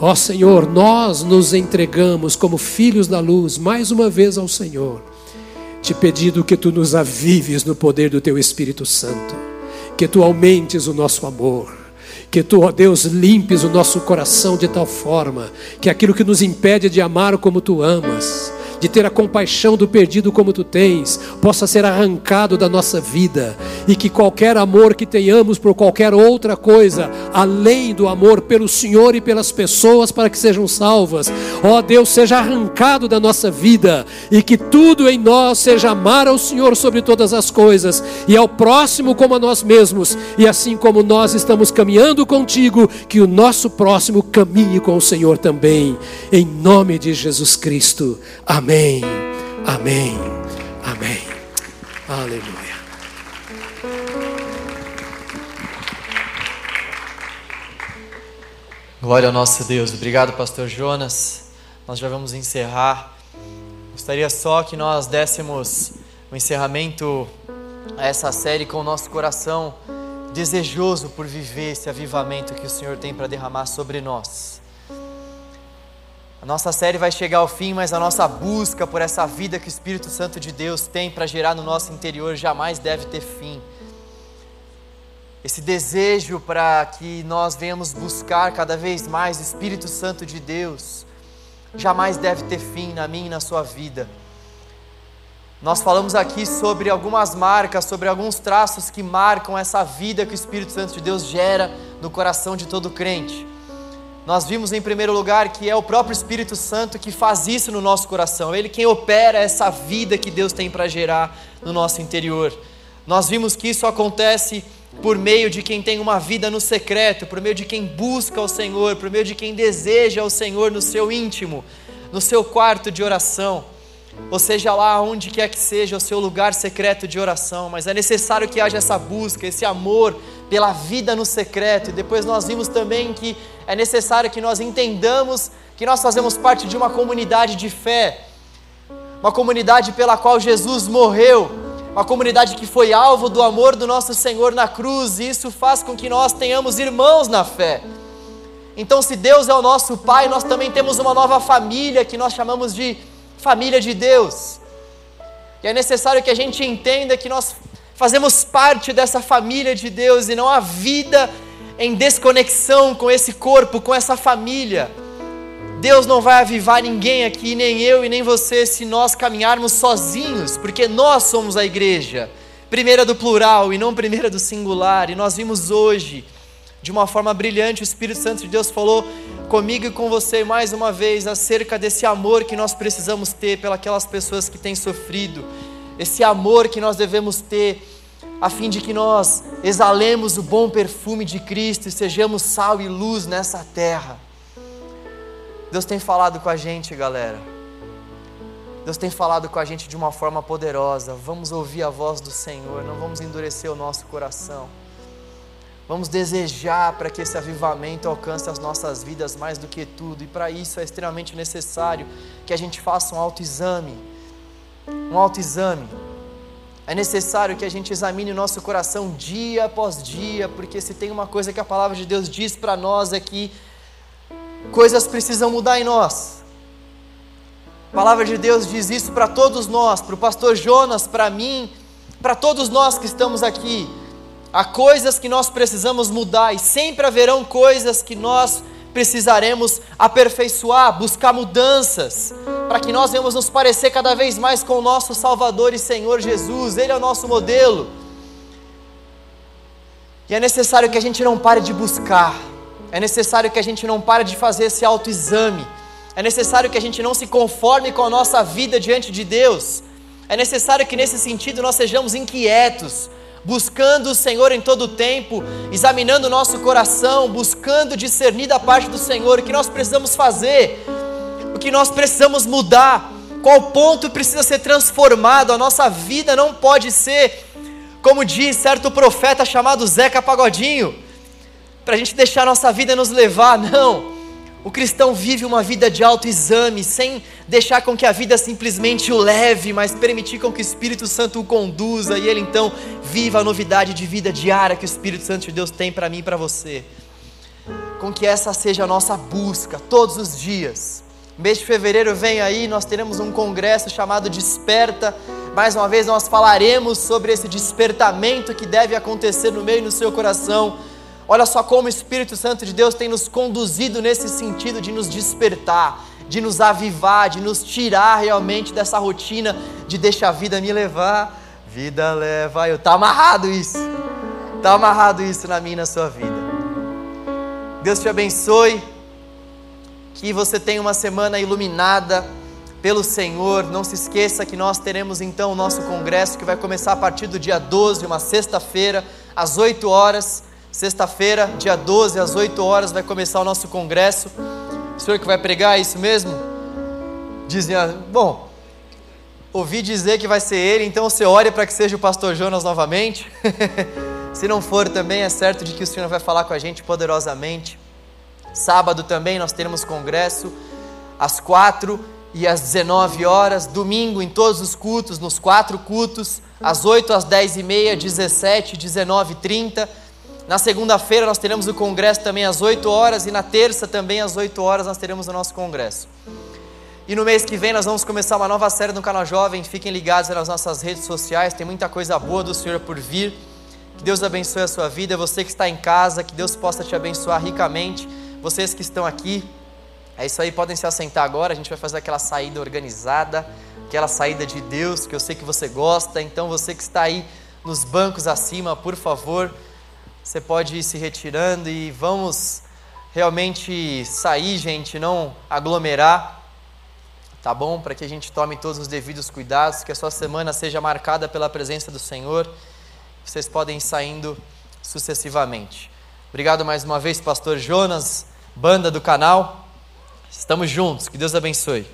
Ó Senhor, nós nos entregamos como filhos da luz mais uma vez ao Senhor, te pedindo que tu nos avives no poder do teu Espírito Santo, que tu aumentes o nosso amor que tu, ó Deus, limpes o nosso coração de tal forma que aquilo que nos impede de amar como tu amas, de ter a compaixão do perdido como tu tens, possa ser arrancado da nossa vida e que qualquer amor que tenhamos por qualquer outra coisa, além do amor pelo Senhor e pelas pessoas para que sejam salvas, ó Deus, seja arrancado da nossa vida e que tudo em nós seja amar ao Senhor sobre todas as coisas e ao próximo como a nós mesmos, e assim como nós estamos caminhando contigo, que o nosso próximo caminhe com o Senhor também, em nome de Jesus Cristo. Amém. Amém. Amém. Amém. Aleluia. Glória ao nosso Deus. Obrigado, pastor Jonas. Nós já vamos encerrar. Gostaria só que nós dessemos o um encerramento a essa série com o nosso coração desejoso por viver esse avivamento que o Senhor tem para derramar sobre nós. A nossa série vai chegar ao fim, mas a nossa busca por essa vida que o Espírito Santo de Deus tem para gerar no nosso interior jamais deve ter fim. Esse desejo para que nós venhamos buscar cada vez mais o Espírito Santo de Deus jamais deve ter fim na minha e na sua vida. Nós falamos aqui sobre algumas marcas, sobre alguns traços que marcam essa vida que o Espírito Santo de Deus gera no coração de todo crente. Nós vimos em primeiro lugar que é o próprio Espírito Santo que faz isso no nosso coração, ele quem opera essa vida que Deus tem para gerar no nosso interior. Nós vimos que isso acontece por meio de quem tem uma vida no secreto, por meio de quem busca o Senhor, por meio de quem deseja o Senhor no seu íntimo, no seu quarto de oração, ou seja lá onde quer que seja o seu lugar secreto de oração, mas é necessário que haja essa busca, esse amor pela vida no secreto. E depois nós vimos também que é necessário que nós entendamos que nós fazemos parte de uma comunidade de fé, uma comunidade pela qual Jesus morreu, uma comunidade que foi alvo do amor do nosso Senhor na cruz, e isso faz com que nós tenhamos irmãos na fé. Então, se Deus é o nosso Pai, nós também temos uma nova família que nós chamamos de família de Deus. E é necessário que a gente entenda que nós fazemos parte dessa família de Deus e não há vida em desconexão com esse corpo, com essa família. Deus não vai avivar ninguém aqui, nem eu e nem você, se nós caminharmos sozinhos, porque nós somos a igreja, primeira do plural e não primeira do singular, e nós vimos hoje de uma forma brilhante. O Espírito Santo de Deus falou comigo e com você mais uma vez acerca desse amor que nós precisamos ter pelas pessoas que têm sofrido, esse amor que nós devemos ter a fim de que nós exalemos o bom perfume de Cristo e sejamos sal e luz nessa terra. Deus tem falado com a gente, galera. Deus tem falado com a gente de uma forma poderosa. Vamos ouvir a voz do Senhor, não vamos endurecer o nosso coração. Vamos desejar para que esse avivamento alcance as nossas vidas mais do que tudo, e para isso é extremamente necessário que a gente faça um autoexame. Um autoexame. É necessário que a gente examine o nosso coração dia após dia, porque se tem uma coisa que a palavra de Deus diz para nós é que coisas precisam mudar em nós. A palavra de Deus diz isso para todos nós, para o pastor Jonas, para mim, para todos nós que estamos aqui. Há coisas que nós precisamos mudar e sempre haverão coisas que nós precisaremos aperfeiçoar, buscar mudanças, para que nós venhamos nos parecer cada vez mais com o nosso Salvador e Senhor Jesus, Ele é o nosso modelo. E é necessário que a gente não pare de buscar, é necessário que a gente não pare de fazer esse autoexame, é necessário que a gente não se conforme com a nossa vida diante de Deus, é necessário que nesse sentido nós sejamos inquietos, buscando o Senhor em todo o tempo, examinando o nosso coração, buscando discernir da parte do Senhor o que nós precisamos fazer, o que nós precisamos mudar, qual ponto precisa ser transformado, a nossa vida não pode ser, como diz certo profeta chamado Zeca Pagodinho, para a gente deixar a nossa vida nos levar, não. O cristão vive uma vida de autoexame, sem deixar com que a vida simplesmente o leve, mas permitir com que o Espírito Santo o conduza e ele então viva a novidade de vida diária que o Espírito Santo de Deus tem para mim e para você. Com que essa seja a nossa busca todos os dias. Mês de fevereiro vem aí, nós teremos um congresso chamado Desperta. Mais uma vez nós falaremos sobre esse despertamento que deve acontecer no meio e no seu coração Olha só como o Espírito Santo de Deus tem nos conduzido nesse sentido de nos despertar, de nos avivar, de nos tirar realmente dessa rotina de deixar a vida me levar. Vida leva eu. Tá amarrado isso. Tá amarrado isso na minha e na sua vida. Deus te abençoe. Que você tenha uma semana iluminada pelo Senhor. Não se esqueça que nós teremos então o nosso congresso que vai começar a partir do dia 12, uma sexta-feira, às 8 horas. Sexta-feira, dia 12, às 8 horas, vai começar o nosso congresso. O senhor que vai pregar, é isso mesmo? Dizem, bom, ouvi dizer que vai ser ele, então você ore para que seja o pastor Jonas novamente. Se não for também, é certo de que o Senhor vai falar com a gente poderosamente. Sábado também nós teremos congresso às 4 e às 19 horas. Domingo em todos os cultos, nos quatro cultos, às 8, às 10 e meia, 17, 19 e 30 na segunda-feira nós teremos o congresso também às 8 horas e na terça também às 8 horas nós teremos o nosso congresso. E no mês que vem nós vamos começar uma nova série no canal Jovem. Fiquem ligados nas nossas redes sociais, tem muita coisa boa do Senhor por vir. Que Deus abençoe a sua vida, você que está em casa, que Deus possa te abençoar ricamente. Vocês que estão aqui, é isso aí, podem se assentar agora. A gente vai fazer aquela saída organizada, aquela saída de Deus que eu sei que você gosta. Então você que está aí nos bancos acima, por favor, você pode ir se retirando e vamos realmente sair, gente, não aglomerar, tá bom? Para que a gente tome todos os devidos cuidados, que a sua semana seja marcada pela presença do Senhor. Vocês podem ir saindo sucessivamente. Obrigado mais uma vez, Pastor Jonas, banda do canal. Estamos juntos. Que Deus abençoe.